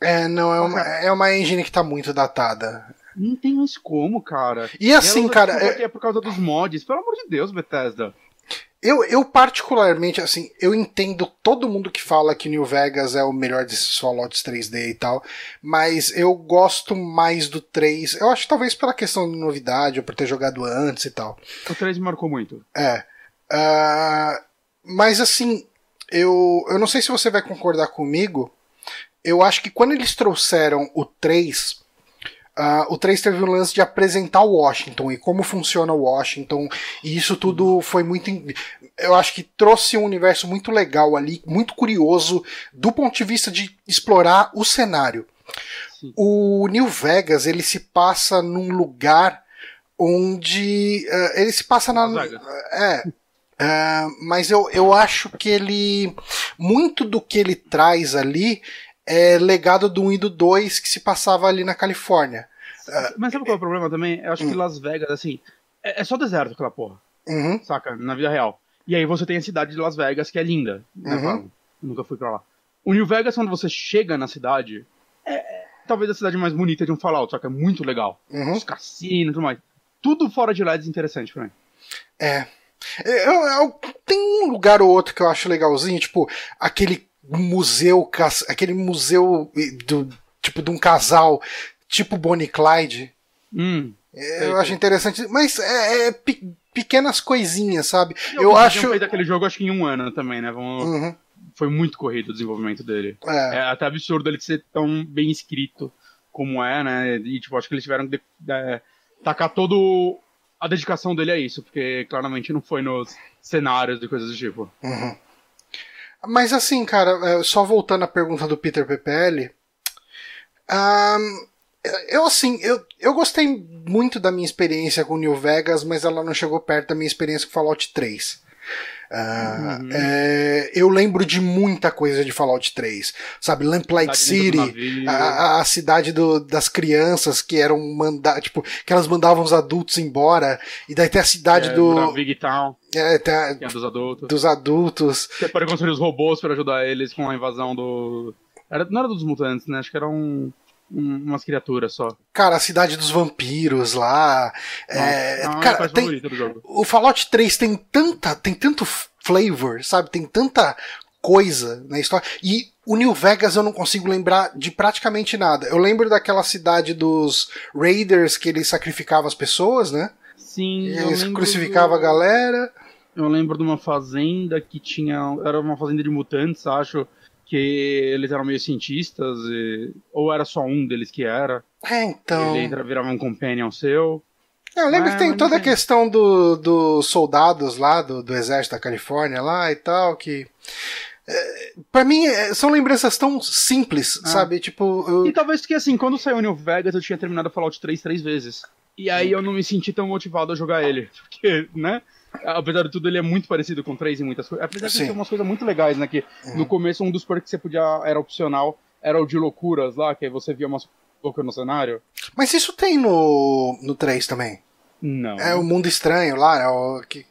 É, não, é uma, é uma engine que tá muito datada. Não tem mais como, cara. E assim, usa cara, é- é por causa dos mods. Pelo amor de Deus, Bethesda. Eu, eu particularmente, assim, eu entendo todo mundo que fala que New Vegas é o melhor desses Fallouts 3D e tal, mas eu gosto mais do 3. Eu acho talvez pela questão de novidade, ou por ter jogado antes e tal. O 3 me marcou muito. É. Ah, mas assim, eu, eu não sei se você vai concordar comigo. Eu acho que quando eles trouxeram o 3, ah, o 3 teve um lance de apresentar o Washington e como funciona o Washington, e isso tudo foi muito. Eu acho que trouxe um universo muito legal ali, muito curioso, do ponto de vista de explorar o cenário. Sim. O New Vegas ele se passa num lugar onde. ah, ele se passa na. É. Uh, mas eu, eu acho que ele. Muito do que ele traz ali é legado do 1 e do 2 que se passava ali na Califórnia. Uh, mas sabe qual é o problema também? Eu acho que hum. Las Vegas, assim, é, é só deserto aquela porra. Uhum. Saca? Na vida real. E aí você tem a cidade de Las Vegas, que é linda. Né, uhum. Nunca fui pra lá. O New Vegas, quando você chega na cidade, é, é talvez a cidade mais bonita de um Fallout, só que é muito legal. Uhum. Os cassinos e tudo mais. Tudo fora de lá é desinteressante pra mim. É. Eu, eu, tem um lugar ou outro que eu acho legalzinho, tipo, aquele museu, aquele museu do, tipo, de um casal, tipo Bonnie Clyde. Hum, eu acho interessante, mas é, é pequenas coisinhas, sabe? Eu, eu acho. feito aquele jogo acho que em um ano também, né? Vamos... Uhum. Foi muito corrido o desenvolvimento dele. É. é. até absurdo ele ser tão bem escrito como é, né? E tipo, acho que eles tiveram que é, tacar todo a dedicação dele a isso, porque claramente não foi nos cenários e coisas do tipo. Uhum. Mas assim, cara, é, só voltando à pergunta do Peter PPL. Um, eu, assim, eu, eu gostei muito da minha experiência com New Vegas, mas ela não chegou perto da minha experiência com Fallout 3. Uh, ah, uhum. é, eu lembro de muita coisa de Fallout 3, sabe? Lamplight City, a, a, cidade do, das crianças que eram mandar, tipo, que elas mandavam os adultos embora, e daí tem a cidade é, do. Big Town. É, tem a, é dos adultos. Dos adultos. Você pode construir os robôs para ajudar eles com a invasão do. Era, não era dos mutantes, né? Acho que era um umas criaturas só. Cara, a cidade dos vampiros lá. é, não, cara, tem, o Fallout 3 tem tanta, tem tanto flavor, sabe? Tem tanta coisa na história. E o New Vegas eu não consigo lembrar de praticamente nada. Eu lembro daquela cidade dos Raiders que ele sacrificava as pessoas, né? Sim. Ele crucificava do... a galera. Eu lembro de uma fazenda que tinha. Era uma fazenda de mutantes, acho que eles eram meio cientistas, e... ou era só um deles que era. É, então. Ele entra, virava um companion seu. É, eu lembro que tem toda a questão dos do soldados lá, do, do exército da Califórnia lá e tal, que. É, para mim, é, são lembranças tão simples, ah. sabe? Tipo. Eu... E talvez que assim, quando saiu New Vegas, eu tinha terminado Fallout 3 três vezes. E aí eu não me senti tão motivado a jogar ele. Porque, né? Apesar de tudo, ele é muito parecido com 3 em muitas coisas. Apesar de ter umas coisas muito legais, né? Que uhum. no começo, um dos perks que você podia. era opcional, era o de loucuras lá, que aí você via umas loucuras no cenário. Mas isso tem no, no 3 também. Não. É o Mundo Estranho lá, é o que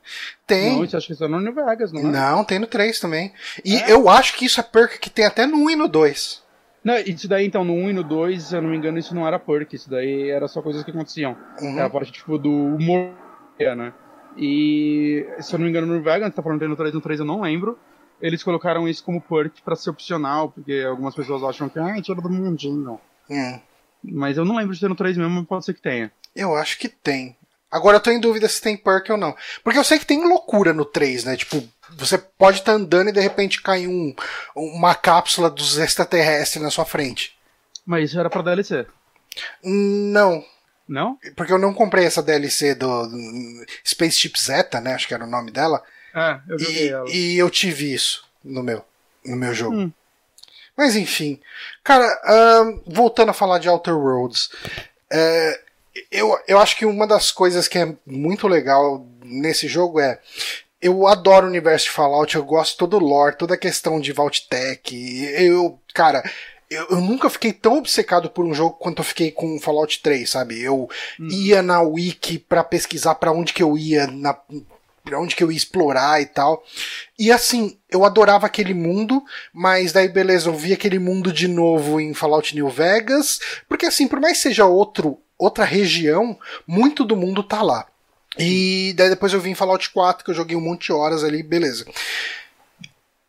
tem. Não, isso acho que isso é no New Vegas, não é? Não, tem no 3 também. E é? eu acho que isso é perk que tem até no 1 e no 2. Não, isso daí então, no 1 e no 2, se eu não me engano, isso não era perk, isso daí era só coisas que aconteciam. Uhum. Era a parte tipo do humor, né? E se eu não me engano, no Vegan, tá falando no 3 no 3, eu não lembro. Eles colocaram isso como perk pra ser opcional, porque algumas pessoas acham que, ah, tira do mundinho. Hum. Mas eu não lembro de ter no 3 mesmo, mas pode ser que tenha. Eu acho que tem. Agora eu tô em dúvida se tem perk ou não. Porque eu sei que tem loucura no 3, né? Tipo, você pode estar tá andando e de repente cair um, uma cápsula dos extraterrestres na sua frente. Mas isso era pra DLC? Não. Não? Porque eu não comprei essa DLC do Spaceship Zeta, né? Acho que era o nome dela. É, eu joguei e, ela. E eu tive isso no meu, no meu jogo. Hum. Mas enfim. Cara, uh, voltando a falar de Outer Worlds. Uh, eu, eu acho que uma das coisas que é muito legal nesse jogo é eu adoro o universo de Fallout, eu gosto todo o lore, toda a questão de Vault Tech. Eu, cara, eu, eu, nunca fiquei tão obcecado por um jogo quanto eu fiquei com Fallout 3, sabe? Eu hum. ia na wiki para pesquisar para onde que eu ia, na pra onde que eu ia explorar e tal. E assim, eu adorava aquele mundo, mas daí beleza, eu vi aquele mundo de novo em Fallout New Vegas, porque assim, por mais que seja outro, outra região, muito do mundo tá lá. E daí depois eu vim em Fallout 4, que eu joguei um monte de horas ali, beleza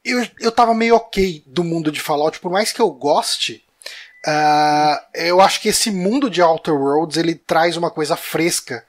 eu, eu tava meio ok do mundo de Fallout, por mais que eu goste. Uh, eu acho que esse mundo de Outer Worlds ele traz uma coisa fresca.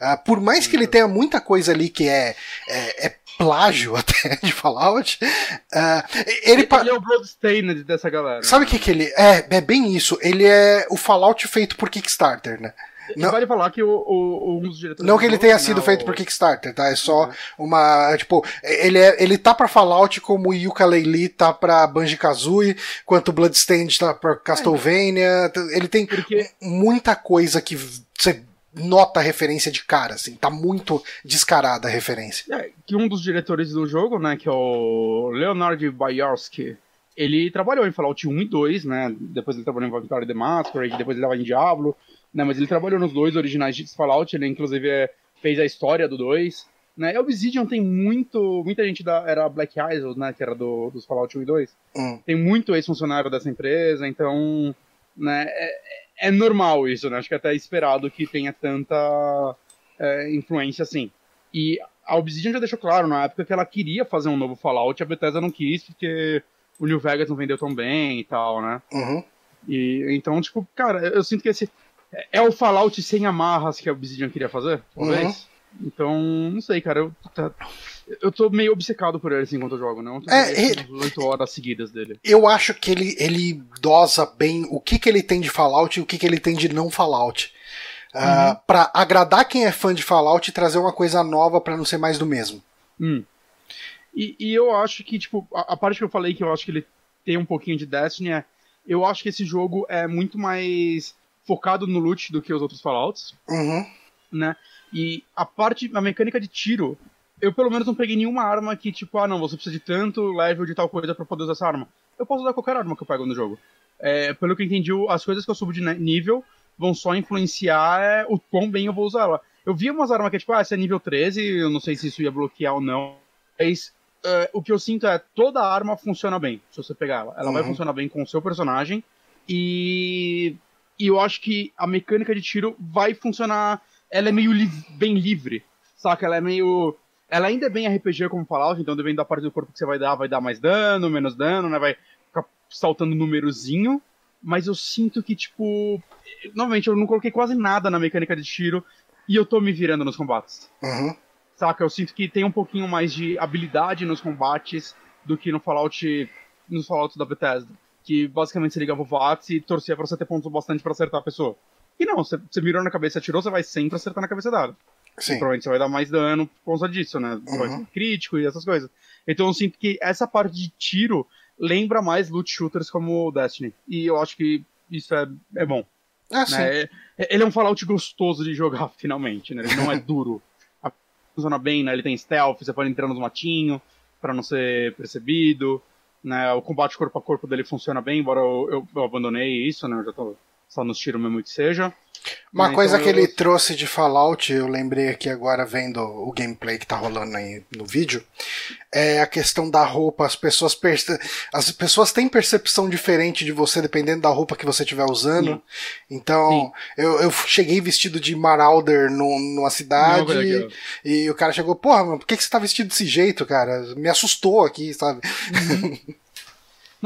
Uh, por mais que ele tenha muita coisa ali que é, é, é plágio até de Fallout. Uh, ele, ele é o Bloodstained dessa galera. Sabe o que, que ele é? É bem isso. Ele é o Fallout feito por Kickstarter, né? Não, vale falar que o, o, um dos diretores. Não que ele tenha sido feito por Kickstarter, tá? É só uhum. uma. Tipo, ele, é, ele tá pra Fallout como o Yuka Leili tá pra Banji Kazooie, quanto o Bloodstained tá pra Castlevania. Ele tem Porque... muita coisa que você nota a referência de cara, assim, tá muito descarada a referência. É, que um dos diretores do jogo, né, que é o Leonard Bajarski, ele trabalhou em Fallout 1 e 2, né, depois ele trabalhou em Vampire the Masquerade, depois ele estava em Diablo, mas ele trabalhou nos dois originais de Fallout, ele inclusive é, fez a história do 2, né, e Obsidian tem muito, muita gente da, era Black Isles, né, que era do, dos Fallout 1 e 2, Hum. tem muito ex-funcionário dessa empresa, então, né, é, é normal isso, né? Acho que até é esperado que tenha tanta é, influência assim. E a Obsidian já deixou claro na época que ela queria fazer um novo Fallout, a Bethesda não quis porque o New Vegas não vendeu tão bem e tal, né? Uhum. E então, tipo, cara, eu sinto que esse é o Fallout sem amarras que a Obsidian queria fazer, talvez. Uhum. Então, não sei, cara, eu tá, eu tô meio obcecado por ele assim enquanto eu jogo, né? Ontem eu É, ele- tipo, oito horas seguidas dele. Eu acho que ele, ele dosa bem o que, que ele tem de Fallout e o que, que ele tem de não Fallout. Ah, Pra agradar quem é fã de Fallout e trazer uma coisa nova pra não ser mais do mesmo. Hum. E, e eu acho que, tipo, a, a parte que eu falei que eu acho que ele tem um pouquinho de Destiny é. Eu acho que esse jogo é muito mais focado no loot do que os outros Fallouts, Uhum. né? E a parte, a mecânica de tiro, eu pelo menos não peguei nenhuma arma que, tipo, ah, não, você precisa de tanto level de tal coisa pra poder usar essa arma. Eu posso usar qualquer arma que eu pego no jogo. É, pelo que eu entendi, as coisas que eu subo de nível vão só influenciar é, o quão bem eu vou usar ela. Eu vi umas armas que tipo, ah, essa é nível 13, eu não sei se isso ia bloquear ou não. Mas é, o que eu sinto é toda arma funciona bem, se você pegar ela. Ela vai Uhum. funcionar bem com o seu personagem. E, e eu acho que a mecânica de tiro vai funcionar. Ela é meio li- bem livre, saca? Ela é meio. Ela ainda é bem RPG como Fallout, então dependendo da parte do corpo que você vai dar, vai dar mais dano, menos dano, né? Vai ficar saltando númerozinho. Mas eu sinto que, tipo. Novamente, eu não coloquei quase nada na mecânica de tiro e eu tô me virando nos combates. Uhum. Saca? Eu sinto que tem um pouquinho mais de habilidade nos combates do que no Fallout. Nos Fallouts da Bethesda. Que basicamente você ligava o VATS e torcia pra você ter pontos bastante pra acertar a pessoa. E não, você, você mirou na cabeça e atirou, você vai sempre acertar na cabeça dela. Sim. Provavelmente você vai dar mais dano por conta disso, né? Você vai Uhum. ser crítico e essas coisas. Então eu sinto que essa parte de tiro lembra mais loot shooters como Destiny. E eu acho que isso é, é bom. Ah, sim. né? É- Ele é um Fallout gostoso de jogar, finalmente, né? Ele não é duro. Funciona bem, né? Ele tem stealth, você pode entrar nos matinhos pra não ser percebido. Né? O combate corpo a corpo dele funciona bem, embora eu, eu, eu abandonei isso, né? Eu já tô só nos tiros mesmo que seja. Uma coisa então que eu- ele trouxe de Fallout, eu lembrei aqui agora vendo o gameplay que tá rolando aí no vídeo, é a questão da roupa. As pessoas, perce- as pessoas têm percepção diferente de você dependendo da roupa que você estiver usando. Sim. Então, Sim. eu, eu cheguei vestido de Marauder no, numa cidade Não, velho, e o cara chegou, porra, mano, por que, que você tá vestido desse jeito, cara? Me assustou aqui, sabe?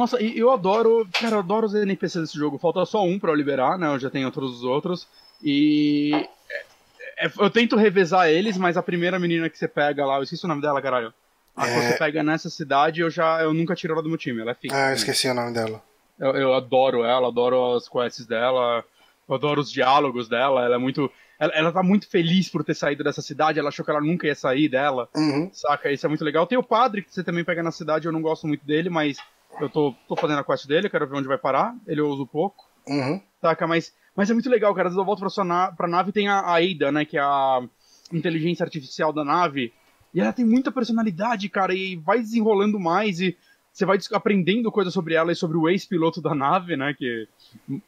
Nossa, e eu adoro. Cara, eu adoro os NPCs desse jogo. Falta só um pra eu liberar, né? Eu já tenho todos os outros. E. é- é- eu tento revezar eles, mas a primeira menina que você pega lá, eu esqueci o nome dela, caralho. A que É. você pega nessa cidade, eu já. Eu nunca tiro ela do meu time, ela é fixa. Ah, eu né? esqueci o nome dela. Eu, eu adoro ela, adoro as quests dela, eu adoro os diálogos dela, ela é muito. Ela, ela tá muito feliz por ter saído dessa cidade, ela achou que ela nunca ia sair dela. Uhum. Saca? Isso é muito legal. Tem o padre, que você também pega na cidade, eu não gosto muito dele, mas eu tô, tô fazendo a quest dele, quero ver onde vai parar. Ele eu uso pouco, Uhum. saca? Mas, mas é muito legal, cara. Às vezes eu volto pra, sua na pra nave e tem a, a Ada, né? Que é a inteligência artificial da nave. E ela tem muita personalidade, cara, e vai desenrolando mais e você vai aprendendo coisas sobre ela e sobre o ex-piloto da nave, né? Que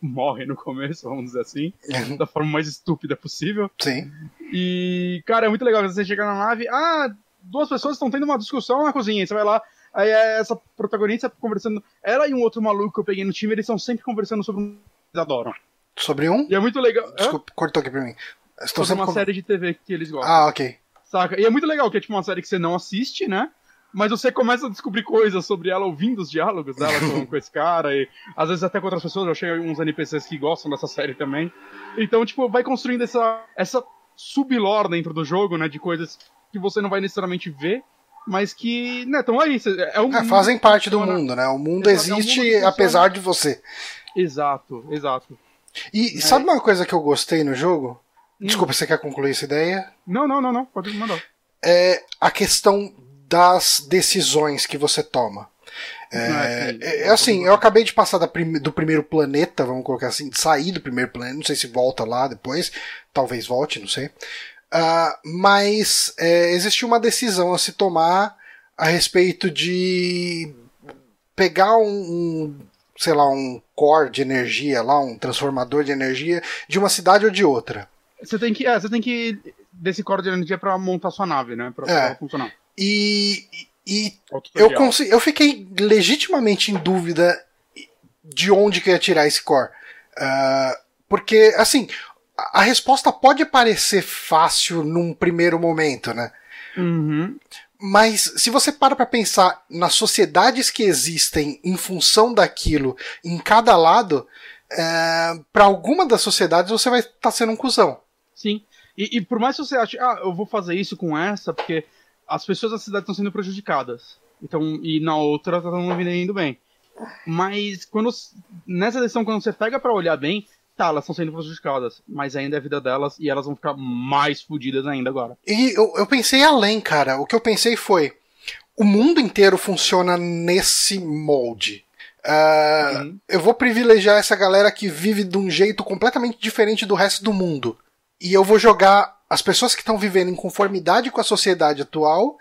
morre no começo, vamos dizer assim, da forma mais estúpida possível. Sim. E, cara, é muito legal. Você chega na nave, ah, duas pessoas estão tendo uma discussão na cozinha. Você vai lá, aí é essa protagonista conversando. Ela e um outro maluco que eu peguei no time, eles estão sempre conversando sobre um eles adoram. Sobre um? E é muito legal. Hã? Desculpa, cortou aqui pra mim. Estou Sobre sempre uma com- série de TV que eles gostam. Ah, ok. Saca? E é muito legal que é tipo uma série que você não assiste, né? Mas você começa a descobrir coisas sobre ela ouvindo os diálogos dela com, com esse cara, e às vezes até com outras pessoas. Eu achei uns NPCs que gostam dessa série também. Então, tipo, vai construindo essa, essa sublore dentro do jogo, né? De coisas que você não vai necessariamente ver, mas que, né, estão aí. cê- É um É, fazem parte do mundo, né? O mundo Exato, é um mundo existe apesar de você. Exato, exato. E sabe uma coisa que eu gostei no jogo? Hum. Desculpa, você quer concluir essa ideia? Não, não, não, não. Pode mandar. É a questão das decisões que você toma. É, é, é assim, eu acabei de passar prim do primeiro planeta, vamos colocar assim, de sair do primeiro planeta, não sei se volta lá depois, talvez volte, não sei. Uh, mas é, existiu uma decisão a se tomar a respeito de pegar um, um, sei lá, um core de energia lá, um transformador de energia de uma cidade ou de outra. Você tem que, é, você tem que desse core de energia para montar sua nave, né, para é. funcionar. E, e eu, eu fiquei legitimamente em dúvida de onde que ia tirar esse core. Uh, porque, assim, a, resposta pode parecer fácil num primeiro momento, né? Uhum. Mas se você para para pensar nas sociedades que existem em função daquilo em cada lado, é, para alguma das sociedades você vai estar tá sendo um cuzão. Sim. E, e, por mais que você ache, ah, eu vou fazer isso com essa, porque as pessoas da cidade estão sendo prejudicadas. Então, e na outra tá todo mundo indo bem. Mas quando nessa decisão, quando você pega para olhar bem, tá, elas estão sendo prejudicadas, mas ainda é a vida delas e elas vão ficar mais fodidas ainda agora. E eu, eu pensei além, cara. O que eu pensei foi: o mundo inteiro funciona nesse molde. Uh, uhum. Eu vou privilegiar essa galera que vive de um jeito completamente diferente do resto do mundo. E eu vou jogar as pessoas que estão vivendo em conformidade com a sociedade atual,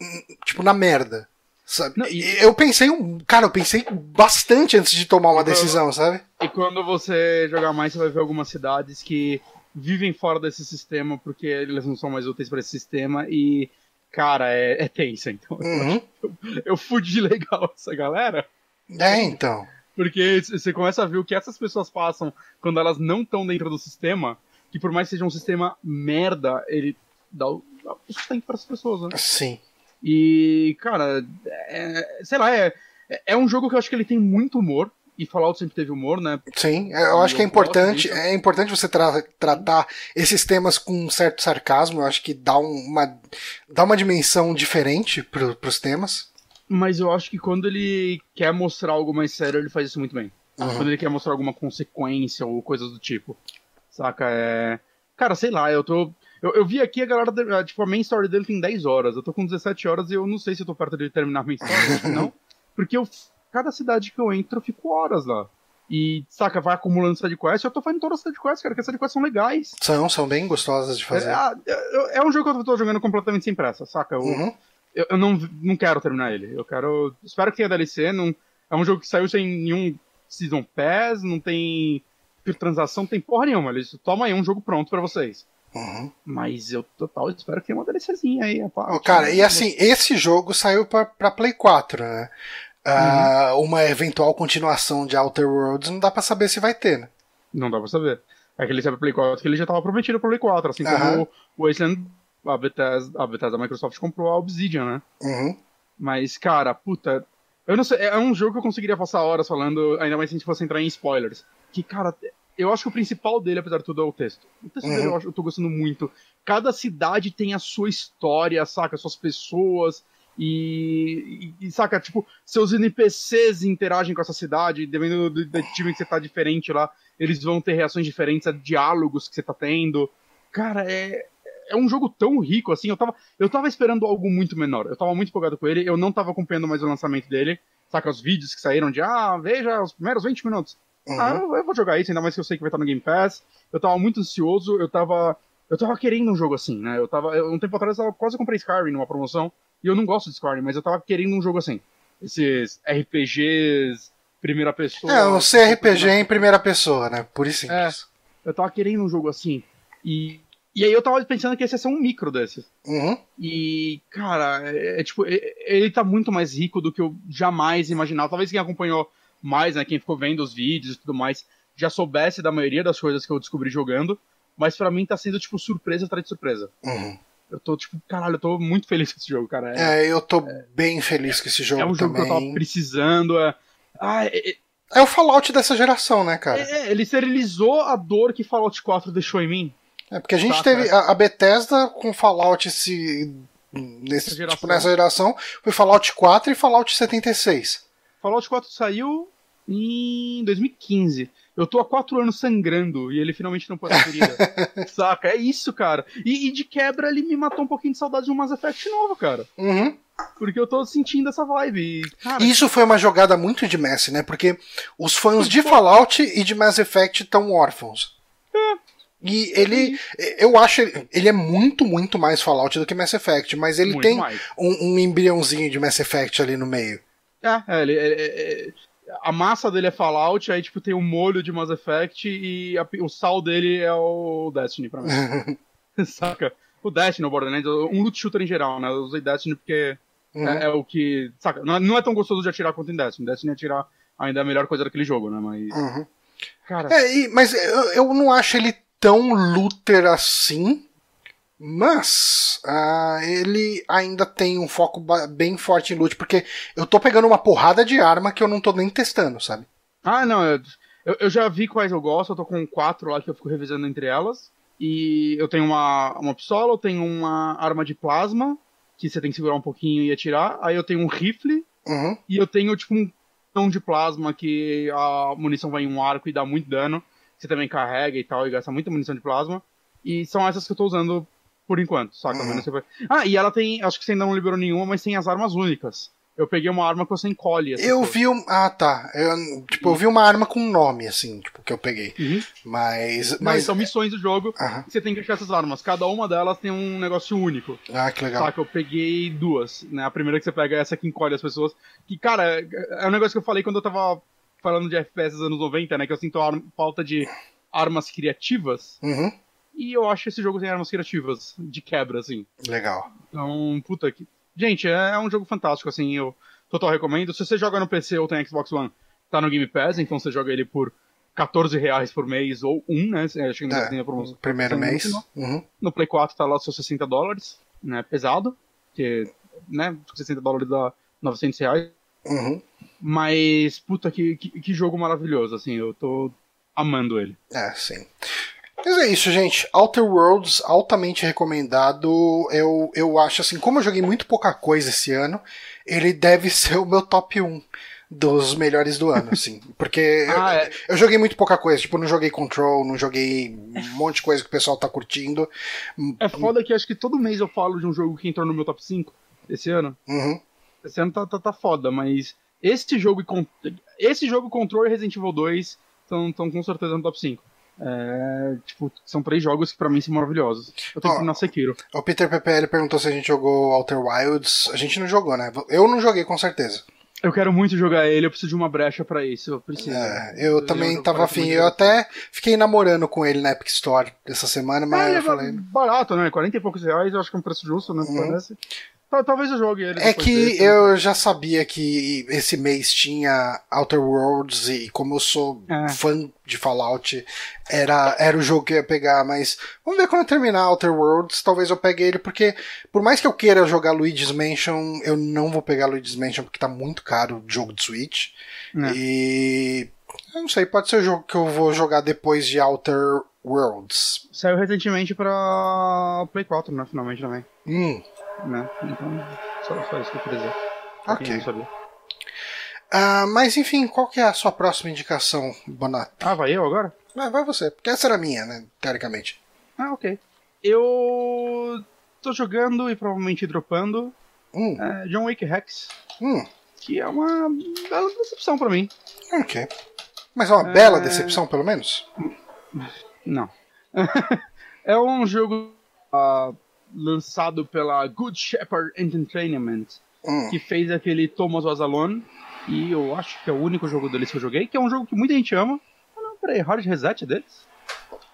hum, tipo, na merda. Sabe? Não, e... Eu pensei, cara, eu pensei bastante antes de tomar uma decisão, sabe? E quando você jogar mais, você vai ver algumas cidades que vivem fora desse sistema porque eles não são mais úteis para esse sistema e, cara, é, é tensa. Então, uhum. eu, eu fudi legal essa galera. É, então. Porque você começa a ver o que essas pessoas passam quando elas não estão dentro do sistema, que por mais que seja um sistema merda, ele dá o, dá o sustento para as pessoas, né? Sim. E, cara, é, sei lá, é, é um jogo que eu acho que ele tem muito humor. E Fallout sempre teve humor, né? Sim, eu acho que é importante, é importante você tra tratar esses temas com um certo sarcasmo. Eu acho que dá uma, dá uma dimensão diferente pro, pros temas. Mas eu acho que quando ele quer mostrar algo mais sério, ele faz isso muito bem. Uhum. Quando ele quer mostrar alguma consequência ou coisas do tipo. Saca? É. Cara, sei lá, eu tô. Eu, eu vi aqui a galera, tipo, a main story dele tem 10 horas. Eu tô com 17 horas e eu não sei se eu tô perto de terminar a main story, não. Porque eu, cada cidade que eu entro, eu fico horas lá. E, saca, vai acumulando side quest. Eu tô fazendo todas as side quests, cara, porque as side quests são legais. São, são bem gostosas de fazer. É, é, é um jogo que eu tô jogando completamente sem pressa, saca? Eu, uhum. eu, eu, não, não quero terminar ele. Eu quero. Espero que tenha DLC. Não, é um jogo que saiu sem nenhum Season Pass, não tem transação, não tem porra nenhuma. Eles toma aí um jogo pronto para vocês. Uhum. Mas eu total espero que tenha uma DLCzinha aí. Oh, cara, e assim, esse jogo saiu pra, pra Play 4, né? Uh, uhum. Uma eventual continuação de Outer Worlds não dá pra saber se vai ter, né? Não dá pra saber. É que ele saiu pra Play 4 que ele já tava prometido pra Play 4, assim uhum. como o Wasteland, a Bethesda, a Bethesda da Microsoft comprou a Obsidian, né? Uhum. Mas, cara, puta. Eu não sei, é um jogo que eu conseguiria passar horas falando, ainda mais se a gente fosse entrar em spoilers. Que, cara, eu acho que o principal dele, apesar de tudo, é o texto. O texto uhum. dele eu, acho, eu tô gostando muito. Cada cidade tem a sua história, saca? Suas pessoas. E, e, saca, tipo, seus NPCs interagem com essa cidade, dependendo do, do, time que você tá diferente lá, eles vão ter reações diferentes a diálogos que você tá tendo. Cara, é, é um jogo tão rico, assim, eu tava, eu tava esperando algo muito menor. Eu tava muito empolgado com ele, eu não tava acompanhando mais o lançamento dele. Saca, os vídeos que saíram de, ah, veja os primeiros 20 minutos. Uhum. Ah, eu, eu, vou jogar isso, ainda mais que eu sei que vai estar no Game Pass. Eu tava muito ansioso, eu tava. Eu tava querendo um jogo assim, né? Eu tava. Eu, um tempo atrás eu quase comprei Skyrim numa promoção. E eu não gosto de Skyrim, mas eu tava querendo um jogo assim. Esses RPGs, primeira pessoa. É, o CRPG em primeira pessoa, né? Por isso simples. É, eu tava querendo um jogo assim. E. E aí eu tava pensando que esse ia ser um micro desses. Uhum. E, cara, é, é tipo, é, ele tá muito mais rico do que eu jamais imaginava. Talvez quem acompanhou mais, né, quem ficou vendo os vídeos e tudo mais, já soubesse da maioria das coisas que eu descobri jogando, mas para mim tá sendo, tipo, surpresa atrás de surpresa. Uhum. Eu tô, tipo, caralho, eu tô muito feliz com esse jogo, cara. É, é eu tô é, bem feliz com esse jogo também. É um jogo também. que eu tava precisando, é... Ah, é, é, é o Fallout dessa geração, né, cara? É, ele sterilizou a dor que Fallout 4 deixou em mim. É, porque a gente teve a, a Bethesda com Fallout se nesse, tipo, nessa geração foi Fallout 4 e Fallout 76. Fallout 4 saiu em 2015. Eu tô há quatro anos sangrando e ele finalmente não pode ferida. Saca? É isso, cara. E, e, de quebra ele me matou um pouquinho de saudade de um Mass Effect novo, cara. Uhum. Porque eu tô sentindo essa vibe. E, cara, Isso foi uma jogada muito de Messi, né? Porque os fãs de Fallout e de Mass Effect estão órfãos. E ele, eu acho, ele- ele é muito, muito mais Fallout do que Mass Effect, mas ele muito tem um, um embriãozinho de Mass Effect ali no meio. É, é, ele, é- é- é- a massa dele é Fallout, aí tipo tem o molho de Mass Effect e a o sal dele é o Destiny pra mim. saca? O Destiny, o Borderlands, um loot shooter em geral, né? Eu usei Destiny porque Uhum. é, é o que. Saca? Não é, não é tão gostoso de atirar quanto em Destiny. Destiny atirar ainda é a melhor coisa daquele jogo, né? Mas. Uhum. Cara, É, e- mas eu, eu não acho ele tão looter assim. Mas ah, ele ainda tem um foco bem forte em loot, porque eu tô pegando uma porrada de arma que eu não tô nem testando, sabe? Ah, não, eu, eu, eu já vi quais eu gosto, eu tô com quatro lá que eu fico revisando entre elas. E eu tenho uma, uma pistola, eu tenho uma arma de plasma, que você tem que segurar um pouquinho e atirar. Aí eu tenho um rifle, Uhum. e eu tenho tipo um canhão de plasma que a munição vai em um arco e dá muito dano. Você também carrega e tal, e gasta muita munição de plasma. E são essas que eu tô usando por enquanto, saca? Uhum. Você Ah, e ela tem, acho que você ainda não liberou nenhuma, mas tem as armas únicas. Eu peguei uma arma que você encolhe. essas Eu vi um. Ah, tá. Eu, tipo, eu vi uma arma com nome, assim, tipo, que eu peguei. Uhum. Mas. Mas mas são missões do jogo. Aham. Você tem que achar essas armas. Cada uma delas tem um negócio único. Ah, que legal. Saca? Eu peguei duas. Né? A primeira que você pega é essa que encolhe as pessoas. Que, cara, é um negócio que eu falei quando eu tava falando de FPS dos anos 90, né? Que eu sinto ar- falta de armas criativas. Uhum. E eu acho que esse jogo tem armas criativas. De quebra, assim. Legal. Então, puta que. Gente, é um jogo fantástico, assim. Eu total recomendo. Se você joga no PC ou tem Xbox One, tá no Game Pass. Então você joga ele por 14 reais por mês ou um, né? Acho que ainda É, tem a promoção. Primeiro Sim, mês. muito Uhum. No Play 4 tá lá seus 60 dólares, né? Pesado, que, né? 60 dólares dá 900 reais. Uhum. Mas, puta, que, que, que jogo maravilhoso, assim, eu tô amando ele. É, sim. Mas é isso, gente. Outer Worlds, altamente recomendado. Eu, eu acho assim, como eu joguei muito pouca coisa esse ano, ele deve ser o meu top 1 dos melhores do ano, assim. Porque Ah, eu, é. eu joguei muito pouca coisa. Tipo, não joguei Control, não joguei um monte de coisa que o pessoal tá curtindo. É foda que acho que todo mês eu falo de um jogo que entrou no meu top 5 esse ano. Uhum. Esse ano tá, tá, tá foda, mas esse jogo e esse jogo Control e Resident Evil 2 estão com certeza no top 5. É, tipo, são três jogos que pra mim são maravilhosos. Eu tenho que na Sekiro. O Peter PPL perguntou se a gente jogou Outer Wilds. A gente não jogou, né? Eu não joguei, com certeza. Eu quero muito jogar ele, eu preciso de uma brecha pra isso. Eu preciso. É, eu é um também jogo tava afim. Eu até fiquei namorando com ele na Epic Store essa semana, mas ele eu é falei. barato, né? 40 e poucos reais, eu acho que é um preço justo, né? Uhum. Parece. Tal- Talvez eu jogue ele. É que desse, né? eu já sabia que esse mês tinha Outer Worlds e como eu sou É. fã de Fallout, era, era o jogo que eu ia pegar, mas vamos ver quando eu terminar Outer Worlds, talvez eu pegue ele, porque por mais que eu queira jogar Luigi's Mansion, eu não vou pegar Luigi's Mansion porque tá muito caro o jogo de Switch. É. E eu não sei, pode ser o jogo que eu vou jogar depois de Outer Worlds. Saiu recentemente pra Play 4, né? Finalmente também. Hum, Né? Então, só, só isso que eu queria dizer. Ok. Ah, mas enfim, qual que é a sua próxima indicação, Bonato? Ah, vai eu agora? Ah, vai você, porque essa era minha, né, teoricamente. Ah, ok. Eu tô jogando e provavelmente dropando Hum, é, John Wick Rex, hum, que é uma bela decepção pra mim. ok. Mas é uma bela decepção, pelo menos? Não. é um jogo ah, lançado pela Good Shepherd Entertainment, Hum, que fez aquele Thomas Was Alone, e eu acho que é o único jogo deles que eu joguei, que é um jogo que muita gente ama. Ah, não, peraí, Hard Reset deles?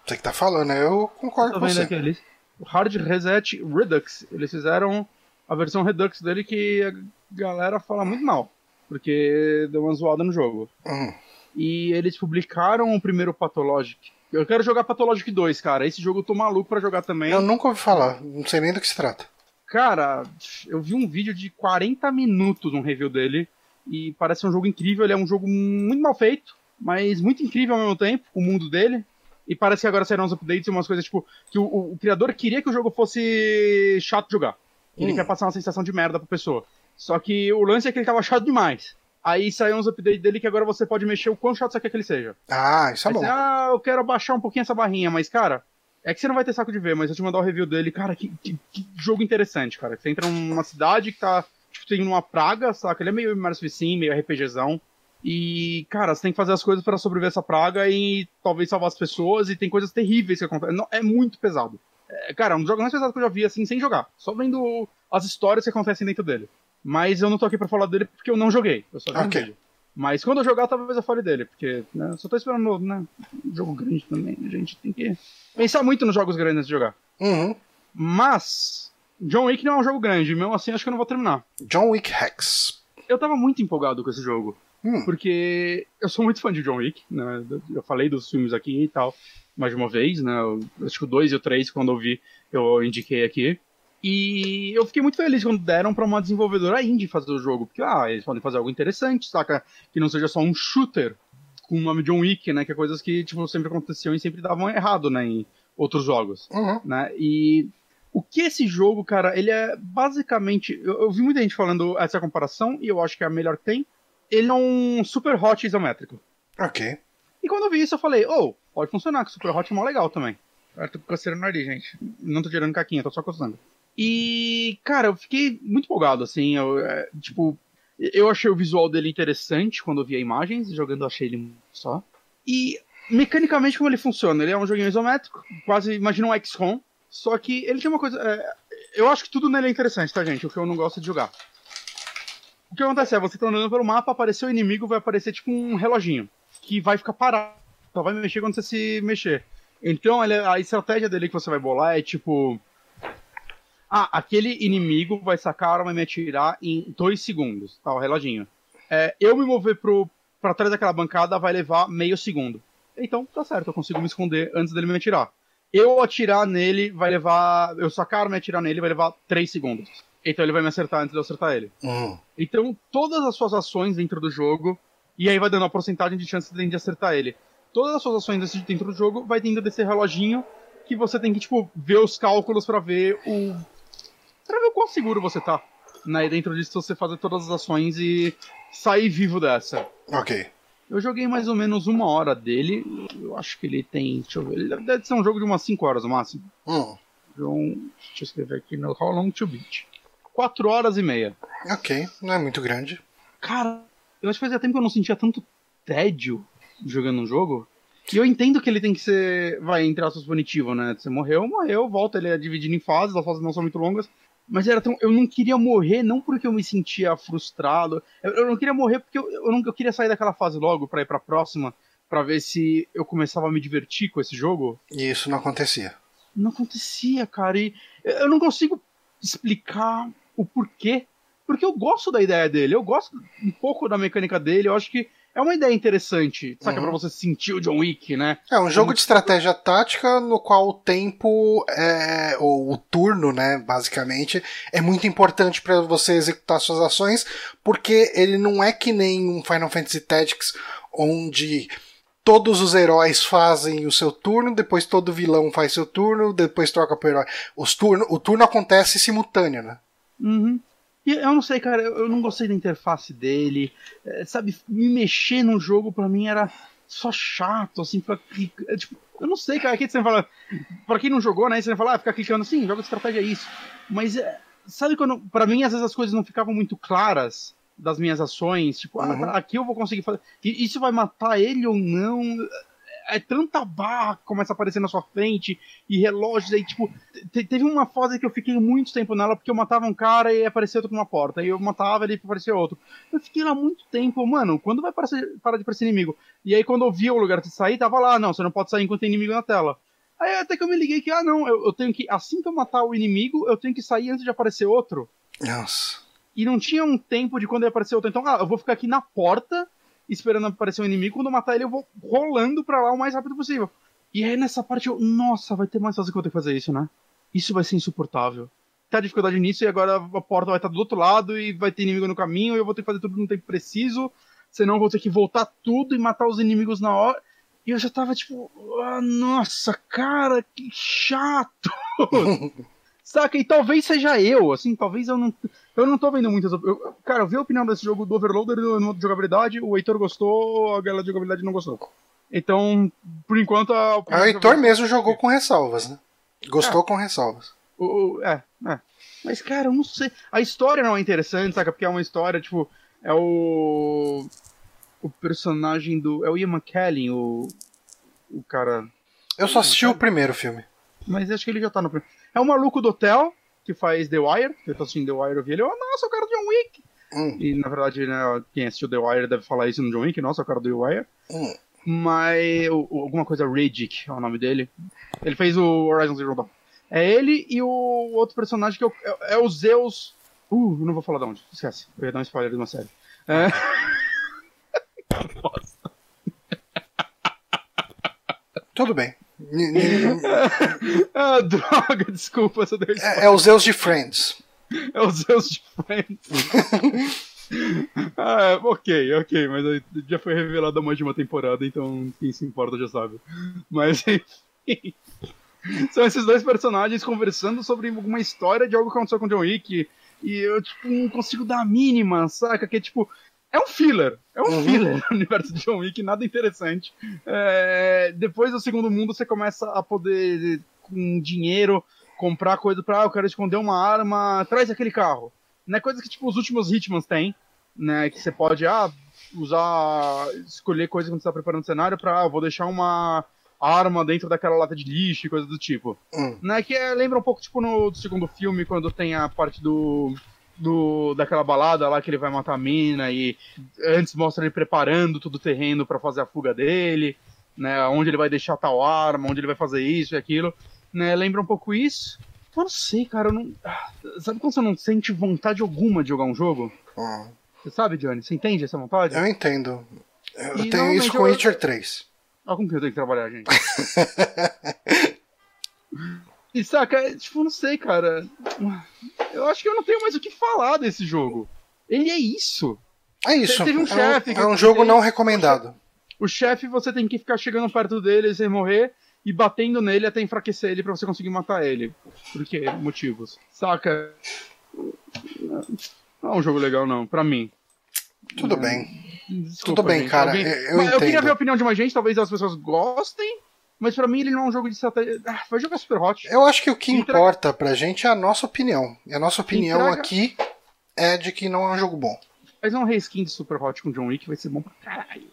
você que tá falando, eu concordo Tô com você. aqui Hard Reset Redux. Eles fizeram a versão Redux dele que a galera fala muito mal. Porque deu uma zoada no jogo. Hum, E eles publicaram o primeiro Pathologic. Eu quero jogar Pathologic 2, cara. Esse jogo eu tô maluco pra jogar também. eu nunca ouvi falar, não sei nem do que se trata. Cara, eu vi um vídeo de 40 minutos, um review dele. E parece um jogo incrível. Ele é um jogo muito mal feito, mas muito incrível ao mesmo tempo, o mundo dele. E parece que agora serão uns updates e umas coisas tipo. Que o, o- o criador queria que o jogo fosse chato de jogar. Ele Hum. quer passar uma sensação de merda pra pessoa. Só que o lance é que ele tava chato demais. Aí saiu uns updates dele que agora você pode mexer o quão chato você quer que ele seja. Ah, isso é bom. você, ah, eu quero abaixar um pouquinho essa barrinha, mas, cara, é que você não vai ter saco de ver, mas eu te mandar o review dele, cara, que, que- que jogo interessante, cara. Você entra numa cidade que tá. Tipo, tipo, tem uma praga, saca? Ele é meio Immersive Sim, meio RPGzão. E, cara, você tem que fazer as coisas para sobreviver essa praga e talvez salvar as pessoas, e tem coisas terríveis que acontecem. Não, é muito pesado. É, cara, é um dos jogos mais pesados que eu já vi, assim, sem jogar. Só vendo as histórias que acontecem dentro dele. Mas eu não tô aqui pra falar dele porque eu não joguei. Eu só vi Ok. um vídeo. Mas quando eu jogar, talvez eu fale dele, porque né, eu só tô esperando, né? Um jogo grande também. A gente tem que pensar muito nos jogos grandes antes de jogar. Uhum. Mas, John Wick não é um jogo grande, mesmo assim acho que eu não vou terminar. John Wick Hex. Eu tava muito empolgado com esse jogo. Hum. Porque eu sou muito fã de John Wick, né? Eu falei dos filmes aqui e tal, mais de uma vez, né? Eu- Acho que o 2 e o 3, quando eu vi, eu indiquei aqui. E eu fiquei muito feliz quando deram pra uma desenvolvedora indie fazer o jogo. Porque, ah, eles podem fazer algo interessante, saca? Que não seja só um shooter com o nome John Wick, né? Que é coisas que, tipo, sempre aconteciam e sempre davam errado, né? Em outros jogos Uhum. né? E o que esse jogo, cara, ele é basicamente. Eu, eu vi muita gente falando essa comparação, e eu acho que é a melhor que tem. Ele é um super hot isométrico. Ok. E quando eu vi isso, eu falei, oh, pode funcionar, que super hot é mó legal também. Eu tô coceirando o nariz, gente. Não tô tirando caquinha, tô só coçando. E, cara, eu fiquei muito empolgado, assim. Eu, é, tipo, eu achei o visual dele interessante quando eu vi imagens, jogando eu achei ele só. E, mecanicamente, como ele funciona? Ele é um joguinho isométrico, quase imagina um XCOM, só que ele tem uma coisa. é, eu acho que tudo nele é interessante, tá, gente? O que eu não gosto de jogar. O que acontece é, você tá andando pelo mapa, apareceu o inimigo, vai aparecer tipo um reloginho, que vai ficar parado, só vai mexer quando você se mexer. Então, ele- a estratégia dele que você vai bolar é tipo. Ah, aquele inimigo vai sacar a arma e me atirar em dois segundos, tá? O reloginho. É, eu me mover pro, pra trás daquela bancada vai levar meio segundo. Então, tá certo, eu consigo me esconder antes dele me atirar. Eu atirar nele vai levar. Eu sacar a arma e atirar nele vai levar três segundos. Então ele vai me acertar antes de eu acertar ele. Hum. Então, todas as suas ações dentro do jogo, e aí vai dando a porcentagem de chance de acertar ele. Todas as suas ações dentro do jogo vai tendo desse reloginho que você tem que, tipo, ver os cálculos pra ver o. pra ver o quão seguro você tá. Né? E dentro disso você fazer todas as ações e sair vivo dessa. Ok. Eu joguei mais ou menos uma hora dele. Eu acho que ele tem. Deixa eu ver. Ele deve ser um jogo de umas 5 horas no máximo. Hum. João. Deixa eu escrever aqui no How Long to Beat. 4 horas e meia. Ok. Não é muito grande. Cara, eu acho que fazia tempo que eu não sentia tanto tédio jogando um jogo. E eu entendo que ele tem que ser, vai, entre aspas, punitivo, né? Você morreu, morreu, volta, ele é dividido em fases, as fases não são muito longas. Mas era tão. Eu não queria morrer, não porque eu me sentia frustrado. Eu, eu não queria morrer porque eu, eu, não, eu queria sair daquela fase logo pra ir pra próxima, pra ver se eu começava a me divertir com esse jogo. E isso não acontecia. Não acontecia, cara. E eu não consigo explicar o porquê. Porque eu gosto da ideia dele, eu gosto um pouco da mecânica dele, eu acho que é uma ideia interessante, sabe? Uhum. Pra você sentir o John Wick, né? É um jogo de estratégia tática no qual o tempo, é, ou o turno, né, basicamente, é muito importante para você executar suas ações, porque ele não é que nem um Final Fantasy Tactics, onde todos os heróis fazem o seu turno, depois todo vilão faz seu turno, depois troca pro herói. Os turno, o turno acontece simultâneo, né? Uhum. E eu não sei, cara, eu não gostei da interface dele. É, sabe, me mexer no jogo pra mim era só chato, assim, pra é, Tipo, eu não sei, cara, aqui você fala. Pra quem não jogou, né? Você vai falar, ah, ficar clicando assim, jogo de estratégia é isso. Mas, é, sabe quando. Pra mim, às vezes as coisas não ficavam muito claras das minhas ações. Tipo, ah, Uhum. tá, aqui eu vou conseguir fazer. Isso vai matar ele ou não? É tanta barra que começa a aparecer na sua frente e relógios aí, tipo, te- teve uma fase que eu fiquei muito tempo nela porque eu matava um cara e aparecia outro numa porta. E eu matava ele e aparecia outro. Eu fiquei lá muito tempo, mano, quando vai parar, parar de aparecer inimigo? E aí quando eu via o lugar de sair, tava lá, não, você não pode sair enquanto tem inimigo na tela. Aí até que eu me liguei que, ah não, eu, eu tenho que, assim que eu matar o inimigo, eu tenho que sair antes de aparecer outro. Nossa. E não tinha um tempo de quando ia aparecer outro. Então, ah, eu vou ficar aqui na porta, esperando aparecer um inimigo. Quando eu matar ele, eu vou rolando pra lá o mais rápido possível. E aí nessa parte eu, nossa, vai ter mais fase que eu ter que fazer isso, né? Isso vai ser insuportável. Tá dificuldade nisso e agora a porta vai estar do outro lado e vai ter inimigo no caminho e eu vou ter que fazer tudo no tempo preciso. Senão eu vou ter que voltar tudo e matar os inimigos na hora. E eu já tava tipo, ah, nossa, cara, que chato. Saca? E talvez seja eu, assim, talvez eu não. Eu não tô vendo muitas. Eu, cara, eu vi a opinião desse jogo do Overloader no de jogabilidade, o Heitor gostou, a galera de jogabilidade não gostou. Então, por enquanto, a. O Heitor mesmo jogou com ressalvas, né? Gostou com ressalvas. O, o- é, é. Mas, cara, eu não sei. A história não é interessante, saca? Porque é uma história, tipo, é o. O personagem do. É o Ian McKellen, o. O cara. Eu só assisti o primeiro filme. Mas acho que ele já tá no primeiro. É o maluco do hotel, que faz The Wire. Eu tô assistindo The Wire, eu vi ele. Oh, nossa, o cara do John Wick. Hum. E na verdade, né, quem assistiu The Wire deve falar isso no John Wick. Nossa, o cara do The Wire. Hum. Mas. o- o- Alguma coisa Riddick é o nome dele. Ele fez o Horizon Zero Dawn. É ele e o outro personagem que é o, é- é o Zeus. Uh, eu não vou falar de onde. Esquece. Eu ia dar um spoiler de uma série. É. Tudo bem. Ah, droga, desculpa, essa. É, é os Zeus de Friends. É o Zeus de Friends. ah, é, ok, ok, mas já foi revelado há mais de uma temporada, então quem se importa já sabe. Mas enfim. São esses dois personagens conversando sobre alguma história de algo que aconteceu com o John Wick. E eu, tipo, não consigo dar a mínima, saca? Que é tipo. É um filler. É um Uhum. filler no universo de John Wick, nada interessante. É, depois do segundo mundo, você começa a poder, com dinheiro, comprar coisa pra. Ah, eu quero esconder uma arma, traz aquele carro. Né? Coisa que, tipo, os últimos Hitmans têm. Né? Que você pode, ah, usar. escolher coisa quando você tá preparando o cenário pra. Ah, vou deixar uma arma dentro daquela lata de lixo e coisa do tipo. Hum. Né? Que é, lembra um pouco, tipo, no segundo filme, quando tem a parte do. Do, daquela balada lá que ele vai matar a mina e antes mostra ele preparando todo o terreno pra fazer a fuga dele, né? Onde ele vai deixar tal arma, onde ele vai fazer isso e aquilo, né? Lembra um pouco isso. Eu não sei, cara, eu não. ah, Sabe quando você não sente vontade alguma de jogar um jogo? Hum. Você sabe, Johnny? Você entende essa vontade? Eu entendo. Eu E tenho isso com eu- Witcher 3. Olha como que eu tenho que trabalhar, gente. e saca, é, tipo, não sei, cara. Eu acho que eu não tenho mais o que falar desse jogo. Ele é isso. É isso. Teve um é, chefe que é um eu jogo não recomendado. O chefe, você tem que ficar chegando perto dele sem morrer e batendo nele até enfraquecer ele pra você conseguir matar ele. Por quê? Motivos. Saca? Não é um jogo legal, não, pra mim. Tudo bem. Desculpa, Tudo bem, gente. cara, Alguém- eu Mas eu queria ver a opinião de mais gente, talvez as pessoas gostem, mas pra mim ele não é um jogo de estratégia. Ah, vai jogar Super Hot. Eu acho que o que importa pra gente é a nossa opinião. E a nossa opinião aqui é de que não é um jogo bom. Faz um reskin de Super Hot com John Wick, vai ser bom pra caralho.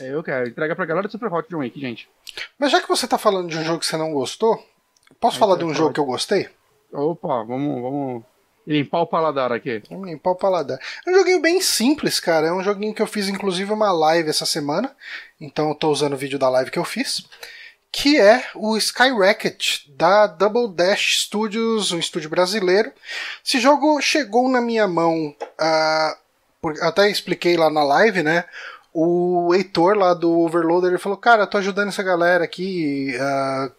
É, eu quero. Entrega pra galera do Super Hot John Wick, gente. Mas já que você tá falando de um jogo que você não gostou, posso Aí falar você de um pode. jogo que eu gostei? Opa, vamos, vamos limpar o paladar aqui. Vamos limpar o paladar. É um joguinho bem simples, cara. É um joguinho que eu fiz, inclusive, uma live essa semana. Então eu tô usando o vídeo da live que eu fiz. Que é o Skyrocket, da Double Dash Studios, um estúdio brasileiro. Esse jogo chegou na minha mão. por- até expliquei lá na live, né? O Heitor lá do Overloader ele falou: Cara, eu tô ajudando essa galera aqui a,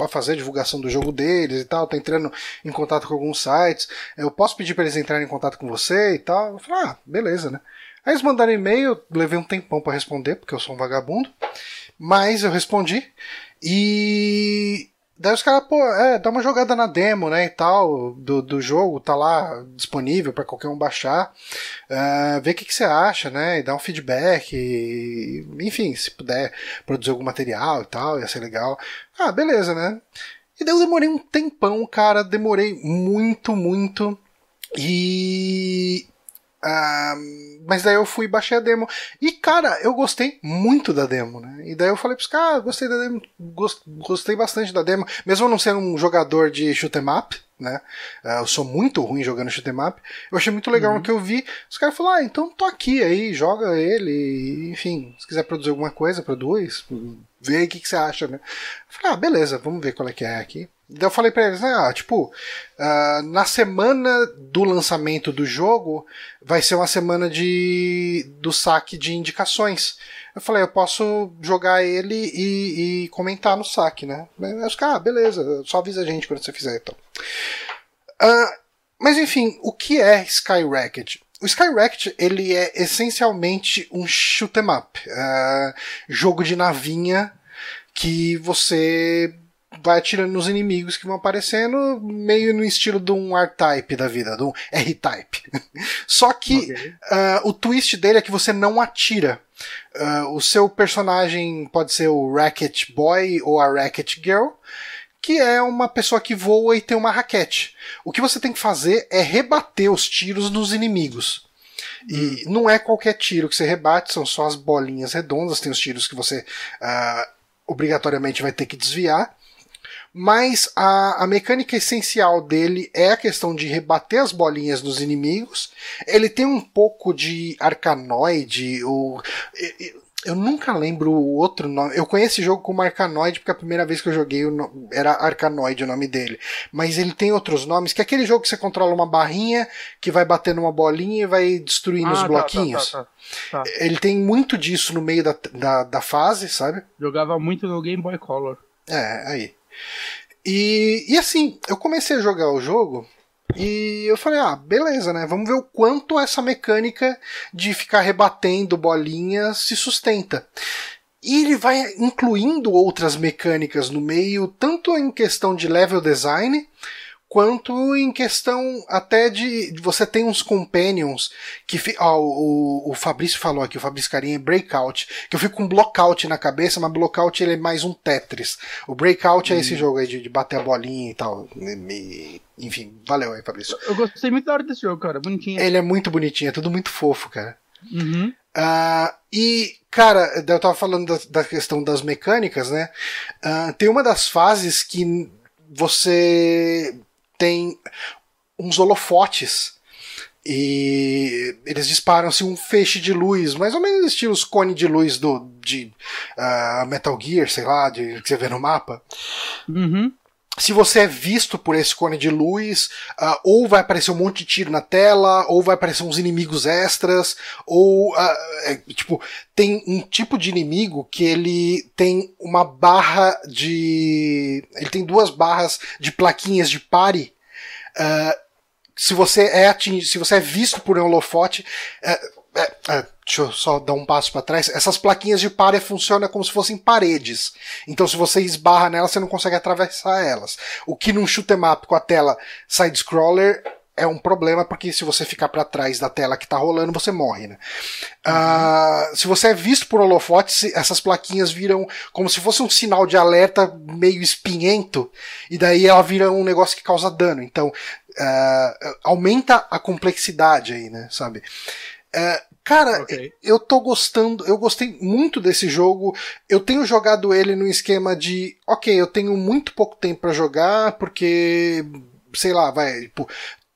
a fazer a divulgação do jogo deles e tal. Tô entrando em contato com alguns sites. Eu posso pedir para eles entrarem em contato com você e tal? Eu falei: Ah, beleza, né? Aí eles mandaram e-mail, levei um tempão para responder, porque eu sou um vagabundo. Mas eu respondi. E. Daí os caras, pô, é, dá uma jogada na demo, né, e tal, do, do jogo, tá lá disponível para qualquer um baixar. Vê o que, que você acha, né, e dá um feedback, e, enfim, se puder produzir algum material e tal, ia ser legal. Ah, beleza, né. E daí eu demorei um tempão, cara, demorei muito, muito. E. ah, mas daí eu fui e baixei a demo. E, cara, eu gostei muito da demo, né? E daí eu falei pros caras, ah, gostei da demo, gos- gostei bastante da demo. Mesmo eu não sendo um jogador de shoot 'em up, né? Ah, eu sou muito ruim jogando shoot 'em up. Eu achei muito legal no que eu vi. Os caras falaram, ah, então tô aqui aí, joga ele. e, Enfim, se quiser produzir alguma coisa, produz. Vê aí o que, que você acha, né? Eu falei, ah, beleza, vamos ver qual é que é aqui. Daí eu falei pra eles, né, ah, tipo, ah, na semana do lançamento do jogo, vai ser uma semana de do saque de indicações. Eu falei, eu posso jogar ele e, e comentar no saque, né? Aí Os ah, beleza, só avisa a gente quando você fizer então. Ah, mas enfim, o que é Skyrocket? O Skyrocket ele é essencialmente um shoot 'em up, ah, jogo de navinha que você vai atirando nos inimigos que vão aparecendo, meio no estilo de um R-Type da vida, de um R-Type. Só que Ok. ah, o twist dele é que você não atira. Ah, o seu personagem pode ser o Racket Boy ou a Racket Girl, que é uma pessoa que voa e tem uma raquete. O que você tem que fazer é rebater os tiros nos inimigos. E hum. não é qualquer tiro que você rebate, são só as bolinhas redondas, tem os tiros que você uh, obrigatoriamente vai ter que desviar. Mas a, a mecânica essencial dele é a questão de rebater as bolinhas nos inimigos. Ele tem um pouco de arcanoide, ou eu nunca lembro o outro nome. Eu conheço esse jogo como Arcanoid porque a primeira vez que eu joguei era Arcanoid o nome dele. Mas ele tem outros nomes, que é aquele jogo que você controla uma barrinha que vai batendo uma bolinha e vai destruindo ah, os tá, bloquinhos. Tá, tá, tá, ele tem muito disso no meio da, da, da, fase, sabe? Jogava muito no Game Boy Color. É, aí. E, e assim, eu comecei a jogar o jogo e eu falei, ah, beleza, né? Vamos ver o quanto essa mecânica de ficar rebatendo bolinha se sustenta. E ele vai incluindo outras mecânicas no meio, tanto em questão de level design, quanto em questão até de você tem uns companions que ó, o, o Fabrício falou aqui, o Fabrício Carinha é Breakout, que eu fico com Blockout na cabeça, mas Blockout ele é mais um Tetris. O Breakout hum. é esse hum. jogo aí de, de, bater a bolinha e tal. E, enfim, valeu aí, Fabrício. Eu gostei muito da hora desse jogo, cara, bonitinho. Ele é muito bonitinho, é tudo muito fofo, cara. Uhum. Uh, e, cara, eu tava falando da, da questão das mecânicas, né? Uh, tem uma das fases que você tem uns holofotes e eles disparam assim, um feixe de luz, mais ou menos estilo os cone de luz do, de uh, Metal Gear, sei lá, de, que você vê no mapa. Uhum. Se você é visto por esse cone de luz, uh, ou vai aparecer um monte de tiro na tela, ou vai aparecer uns inimigos extras, ou uh, é, tipo tem um tipo de inimigo que ele tem uma barra de, ele tem duas barras de plaquinhas de pare Uh, se você é atingido, se você é visto por um holofote, uh, uh, deixa eu só dar um passo para trás. Essas plaquinhas de pare funcionam como se fossem paredes. Então, se você esbarra nelas, você não consegue atravessar elas. O que num shoot 'em up com a tela side-scroller é um problema porque se você ficar para trás da tela que está rolando, você morre, né? Uhum. Uh, se você é visto por holofotes, essas plaquinhas viram como se fosse um sinal de alerta meio espinhento, e daí ela vira um negócio que causa dano. Então, uh, aumenta a complexidade aí, né? Sabe? Uh, Cara, okay. eu tô gostando, eu gostei muito desse jogo. Eu tenho jogado ele no esquema de, ok, eu tenho muito pouco tempo para jogar, porque, sei lá, vai, tipo,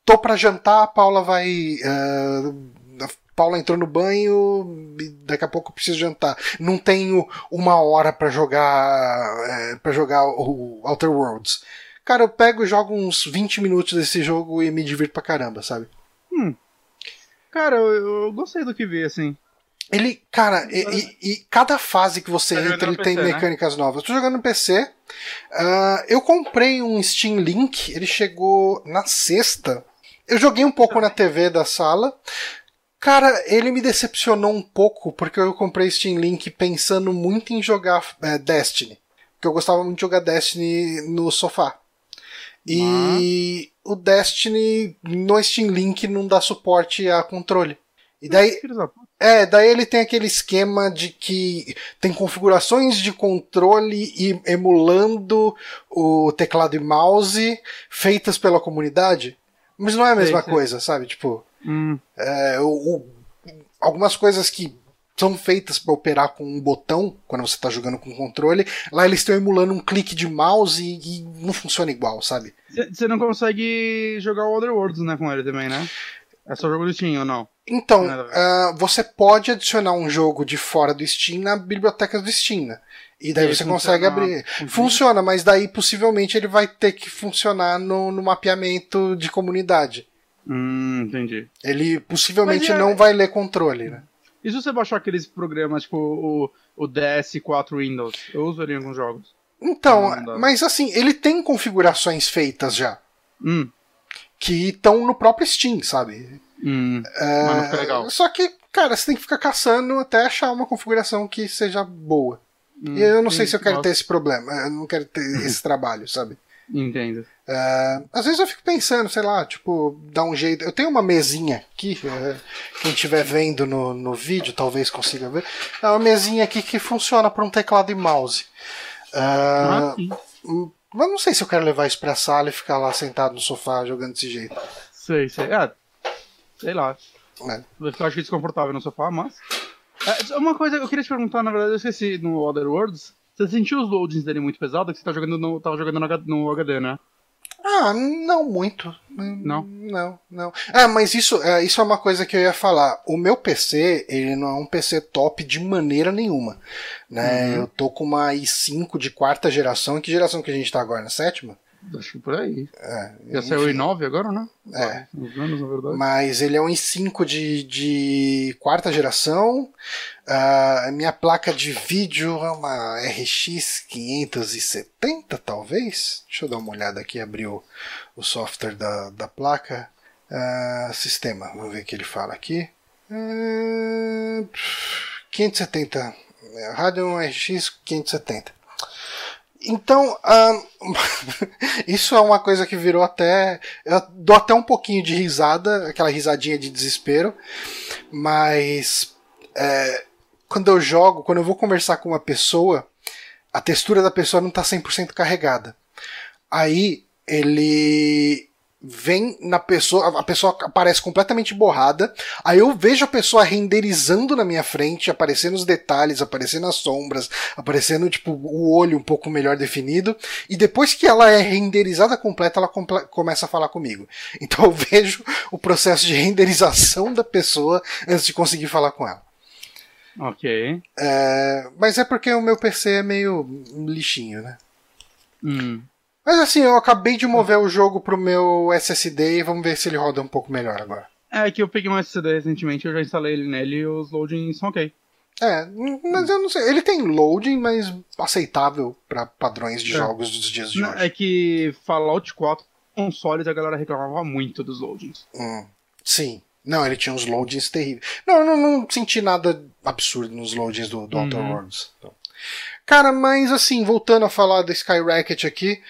tô para jantar, a Paula vai. Uh, Paula entrou no banho daqui a pouco eu preciso jantar. Não tenho uma hora para jogar é, para jogar o Outer Worlds. Cara, eu pego e jogo uns 20 minutos desse jogo e me divirto pra caramba, sabe? Hum. Cara, eu, eu gostei do que vi, assim. Ele, cara, e, e, e, cada fase que você tá entra, ele PC, tem né? mecânicas novas. Eu tô jogando no PC. Uh, ah, eu comprei um Steam Link, ele chegou na sexta. Eu joguei um pouco na TV da sala. Cara, ele me decepcionou um pouco porque eu comprei Steam Link pensando muito em jogar é, Destiny. Porque eu gostava muito de jogar Destiny no sofá. E. o Destiny no Steam Link não dá suporte a controle. E daí. É, daí ele tem aquele esquema de que tem configurações de controle e emulando o teclado e mouse feitas pela comunidade. Mas não é a mesma coisa, sabe? Tipo, hum. é, o, o, algumas coisas que são feitas para operar com um botão quando você está jogando com controle, lá eles estão emulando um clique de mouse e, e não funciona igual, sabe? Você não consegue jogar o Other Worlds, né, com ele também, né? É só jogo do Steam ou não? Então, uh, você pode adicionar um jogo de fora do Steam na biblioteca do Steam, né? E daí e você consegue abrir. Uhum. Funciona, mas daí possivelmente ele vai ter que funcionar no, no mapeamento de comunidade. Hum, entendi. Ele possivelmente é... não vai ler controle, né? E se você baixar aqueles programas, tipo o, o DS4 Windows? Eu uso ele em alguns jogos. Então, mas assim, ele tem configurações feitas já. Hum. Que estão no próprio Steam, sabe? Hum, é... mas não fica legal. Só que, cara, você tem que ficar caçando até achar uma configuração que seja boa. Hum, e eu não sei se eu quero nossa. ter esse problema, eu não quero ter esse trabalho, sabe? Entendo. Uh, às vezes eu fico pensando, sei lá, tipo, dar um jeito. Eu tenho uma mesinha aqui, uh, quem estiver vendo no, no vídeo talvez consiga ver. É uma mesinha aqui que funciona para um teclado e mouse. Uh, ah, Mas não sei se eu quero levar isso pra sala e ficar lá sentado no sofá jogando desse jeito. Sei, sei. É, sei lá. É. Eu acho que desconfortável no sofá, mas. É, uma coisa que eu queria te perguntar, na verdade, eu esqueci no Other Worlds. Você sentiu os loadings dele muito pesados? Que você tá jogando no, tava jogando no HD, né? Ah, não muito. Não? Não, não. É, mas isso, é, isso é uma coisa que eu ia falar. O meu PC, ele não é um PC top de maneira nenhuma. Né? Uhum. Eu tô com uma i5 de quarta geração. Que geração que a gente tá agora? Na sétima? Acho que por aí. É, Já saiu o i9 agora, né? É. Uns anos, na verdade. Mas ele é um i5 de, de quarta geração. Ah, a minha placa de vídeo é uma RX 570, talvez. Deixa eu dar uma olhada aqui, abrir o, o software da, da placa. Ah, sistema, vamos ver o que ele fala aqui. Ah, 570. é, Radeon RX 570. Então, ahn, isso é uma coisa que virou até. Eu dou até um pouquinho de risada, aquela risadinha de desespero, mas é, quando eu jogo, quando eu vou conversar com uma pessoa, a textura da pessoa não está 100% carregada. Aí ele vem na pessoa, a pessoa aparece completamente borrada. Aí eu vejo a pessoa renderizando na minha frente, aparecendo os detalhes, aparecendo as sombras, aparecendo tipo o olho um pouco melhor definido. E depois que ela é renderizada completa, ela comple- começa a falar comigo. Então eu vejo o processo de renderização da pessoa antes de conseguir falar com ela. Ok. É, mas é porque o meu PC é meio lixinho, né? Hum. Mas assim, eu acabei de mover o jogo pro meu SSD e vamos ver se ele roda um pouco melhor agora. É que eu peguei um SSD recentemente, eu já instalei ele nele e os loadings são ok. É, mas eu não sei. Ele tem loading, mas aceitável para padrões de É. jogos dos dias de hoje. É que Fallout 4 consoles a galera reclamava muito dos loadings. Hum, sim. Não, ele tinha uns loadings terríveis. Não, eu não, não senti nada absurdo nos loadings do, do Outer Uhum. Worlds. Então. Cara, mas assim, voltando a falar da Skyrocket aqui,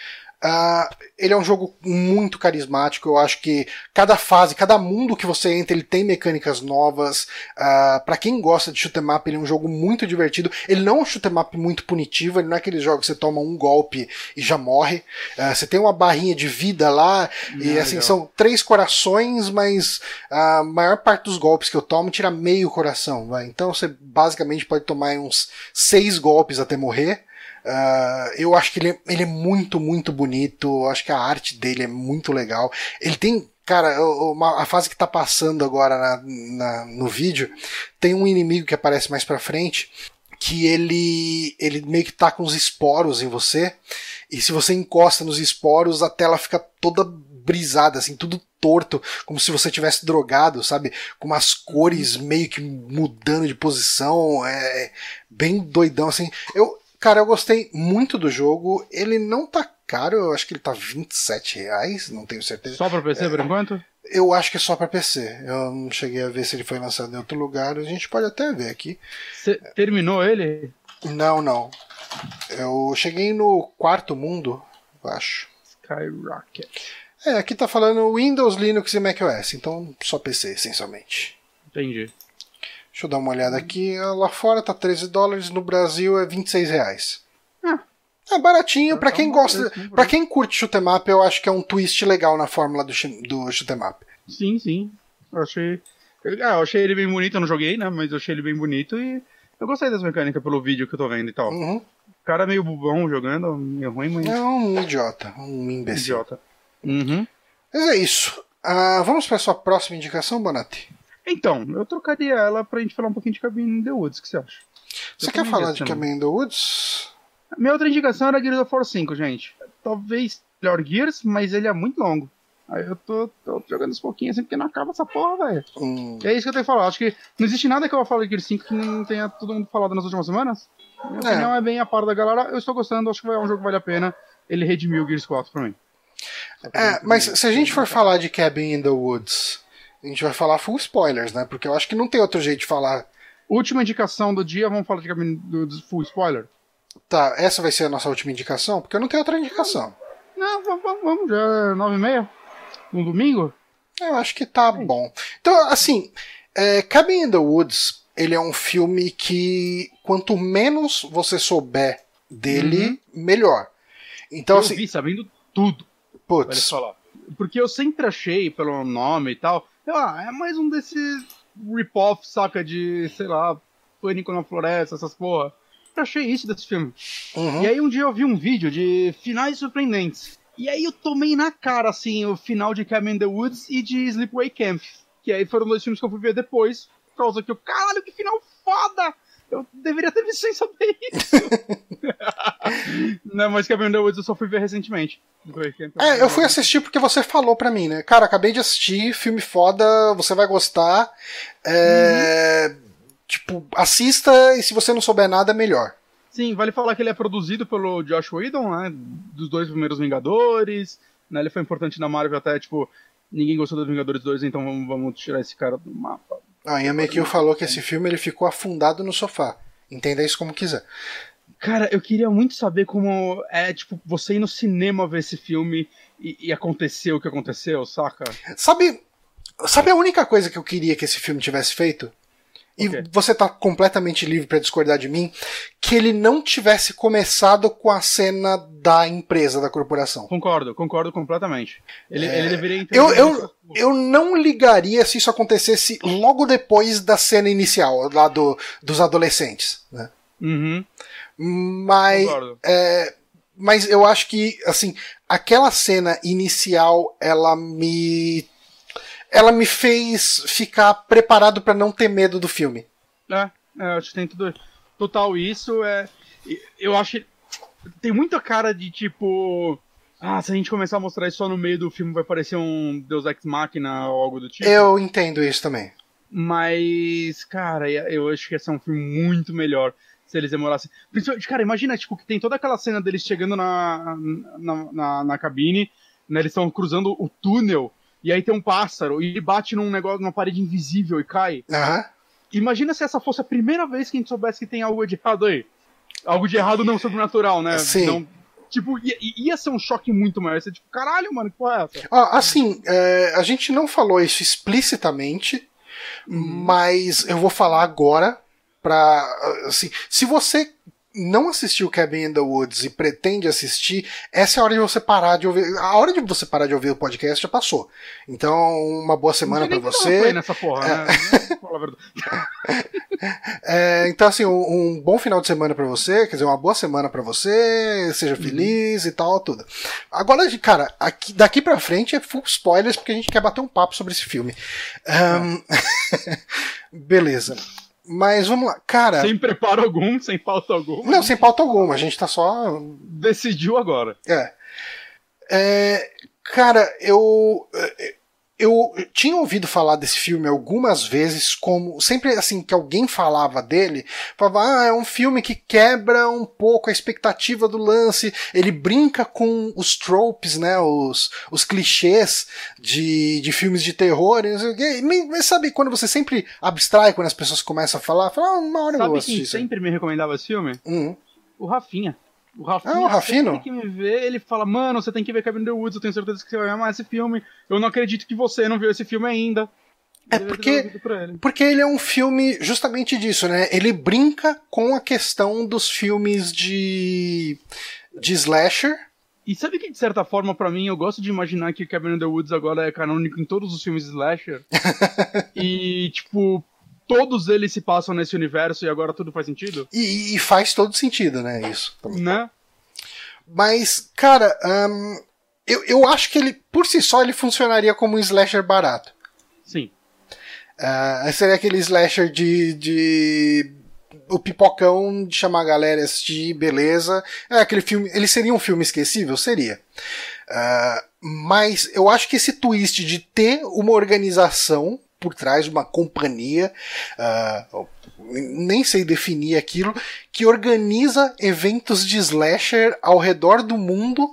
ah, ele é um jogo muito carismático. Eu acho que cada fase, cada mundo que você entra, ele tem mecânicas novas. Ah, para quem gosta de shoot 'em up, ele é um jogo muito divertido. Ele não é um shoot 'em up muito punitivo. Ele não é aquele jogo que você toma um golpe e já morre. Ah, você tem uma barrinha de vida lá e Ah, assim legal. são três corações, mas a maior parte dos golpes que eu tomo tira meio coração. Vai. Então você basicamente pode tomar uns seis golpes até morrer. Ah, eu acho que ele é, ele é muito, muito bonito. Eu acho que a arte dele é muito legal. Ele tem. Cara, uma- a fase que tá passando agora na- na- no vídeo tem um inimigo que aparece mais pra frente que ele ele meio que tá com os esporos em você e se você encosta nos esporos a tela fica toda brisada assim tudo torto como se você tivesse drogado sabe com umas cores meio que mudando de posição é bem doidão assim eu cara eu gostei muito do jogo ele não tá caro eu acho que ele tá 27 reais não tenho certeza Só pra PC por enquanto? eu acho que é só pra PC eu não cheguei a ver se ele foi lançado em outro lugar a gente pode até ver aqui Você terminou ele? não, não. Eu cheguei no quarto mundo, eu acho. Skyrocket. É, aqui tá falando Windows, Linux e macOS, então só PC, essencialmente. Entendi. Deixa eu dar uma olhada aqui. Lá fora tá 13 dólares, no Brasil é 26 reais. Ah. É baratinho, pra Tá quem gosta. para quem curte shoot'em up, eu acho que é um twist legal na fórmula do, do shoot'em up. Sim, sim. Eu achei. Ah, eu achei ele bem bonito, eu não joguei, né? Mas eu achei ele bem bonito e eu gostei das mecânicas pelo vídeo que eu tô vendo e tal. Uhum. O cara é meio bubão jogando, meio ruim, mas É um idiota, um imbecil. idiota. Uhum. Mas é isso. Ah, vamos pra sua próxima indicação, Bonatti? Então, eu trocaria ela pra gente falar um pouquinho de Cabin in the Woods, o que você acha? Você Eu quer falar de. Cabin in the Woods? Minha outra indicação era Gears of War 5, gente. Talvez melhor Gears, mas ele é muito longo. Aí eu tô, tô jogando uns pouquinhos assim, porque não acaba essa porra, velho. Hum, é isso que eu tenho que falar. Acho que não existe nada que eu falo de Gears 5 que não tenha todo mundo falado nas últimas semanas. Minha É. opinião é bem a par da galera. Eu estou gostando, acho que é um jogo que vale a pena. Ele redimiu o Gears 4 pra mim. É, mas se a gente for falar de Cabin in the Woods, a gente vai falar full spoilers, né? Porque eu acho que não tem outro jeito de falar. Última indicação do dia, vamos falar de do, Full Spoiler? Tá, essa vai ser a nossa última indicação, porque eu não tenho outra indicação. Não, vamos, vamos, vamos já é nove e meia? No domingo? Eu acho que tá bom. Então, assim, é, Cabin in the Woods, ele é um filme que quanto menos você souber dele, melhor. Então, eu assim. vi sabendo tudo, pra eles Putz. falar. Porque eu sempre achei, pelo nome e tal, ah, é mais um desses rip-off, saca, de, sei lá, Pânico na Floresta, essas porra. Eu achei isso desse filme. Uhum. E aí um dia eu vi um vídeo de finais surpreendentes. E aí eu tomei na cara, assim, o final de Cabin in the Woods e de Sleepaway Camp. Que aí foram dois filmes que eu fui ver depois, por causa que eu, caralho, que final foda! Eu deveria ter visto sem saber isso. Não, mas Cabin in the Woods eu só fui ver recentemente. É, eu fui assistir porque você falou pra mim, né? Cara, acabei de assistir, filme foda, você vai gostar. É, Tipo, assista e se você não souber nada, melhor. Sim, vale falar que ele é produzido pelo Josh Whedon, né? Dos dois primeiros Vingadores. Né, ele foi importante na Marvel até, tipo, ninguém gostou dos Vingadores 2, então vamos, vamos tirar esse cara do mapa. A Ian McKill falou que esse filme ele ficou afundado no sofá. Entenda isso como quiser. Cara, eu queria muito saber como é, tipo, você ir no cinema ver esse filme e, e acontecer o que aconteceu, saca? Sabe, sabe a única coisa que eu queria que esse filme tivesse feito? E você tá completamente livre pra discordar de mim, que ele não tivesse começado com a cena da empresa, da corporação. Concordo, concordo completamente. Ele, ele deveria É, Eu, eu, eu não ligaria se isso acontecesse logo depois da cena inicial, lá do, dos adolescentes. Né? Uhum, Mas, concordo. é, mas eu acho que, assim, aquela cena inicial, ela me. Ela me fez ficar preparado pra não ter medo do filme. É, é, acho que tem tudo. Total, isso é. Eu acho. que Tem muita cara de tipo. Ah, se a gente começar a mostrar isso só no meio do filme, vai parecer um Deus Ex Machina ou algo do tipo. Eu entendo isso também. Mas, cara, eu acho que ia ser um filme muito melhor se eles demorassem. Principalmente, cara, imagina, tipo, que tem toda aquela cena deles chegando na, na, na, na cabine, né? Eles estão cruzando o túnel, e aí tem um pássaro, e ele bate num negócio, numa parede invisível e cai. Aham. Imagina se essa fosse a primeira vez que a gente soubesse que tem algo de errado aí. Algo de errado não sobrenatural, né? Sim. Não, tipo, ia, ia ser um choque muito maior. Ia ser tipo, caralho, mano, que porra é essa? Ó, assim, é, a gente não falou isso explicitamente, mas eu vou falar agora pra. Assim, se você não assistiu Cabin in the Woods e pretende assistir, essa é a hora de você parar de ouvir. A hora de você parar de ouvir o podcast já passou. Então, uma boa semana um você. nessa porra, né? A verdade. É, então, assim, um, um bom final de semana pra você, quer dizer, uma boa semana pra você, seja feliz e tal, tudo. Agora, cara, aqui, daqui pra frente é full spoilers, porque a gente quer bater um papo sobre esse filme. Ahn, Beleza. Mas vamos lá. Cara, Sem preparo algum, sem pauta alguma. não, sem pauta alguma, a gente tá só Decidiu agora. É. É, cara, eu. Eu tinha ouvido falar desse filme algumas vezes, como sempre assim que alguém falava dele, falava, ah, é um filme que quebra um pouco a expectativa do lance, ele brinca com os tropes, né, os, os clichês de, de filmes de terror, e não sei o quê. Mas sabe quando você sempre abstrai quando as pessoas começam a falar, fala, ah, uma hora eu Sabe assistir quem isso. aí." sempre me recomendava esse filme? Uhum. O Rafinha. O Rafinha, Ah, o Rafino? que me vê, ele fala, mano, você tem que ver Cabin in the Woods, eu tenho certeza que você vai amar esse filme. Eu não acredito que você não viu esse filme ainda. É porque- ele. Porque ele é um filme justamente disso, né? Ele brinca com a questão dos filmes de. de slasher. E sabe que, de certa forma, pra mim, eu gosto de imaginar que Cabin in the Woods agora é canônico em todos os filmes slasher. e, tipo, todos eles se passam nesse universo e agora tudo faz sentido? E, e faz todo sentido, né? Isso. Né? Mas, cara, ahn, eu, eu acho que ele, por si só, ele funcionaria como um slasher barato. Sim. Ah, seria aquele slasher de. de o pipocão de chamar a galera e assistir, beleza. É aquele filme. Ele seria um filme esquecível? Seria. Ah, mas eu acho que esse twist de ter uma organização por trás, uma companhia, ah, nem sei definir aquilo, que organiza eventos de slasher ao redor do mundo.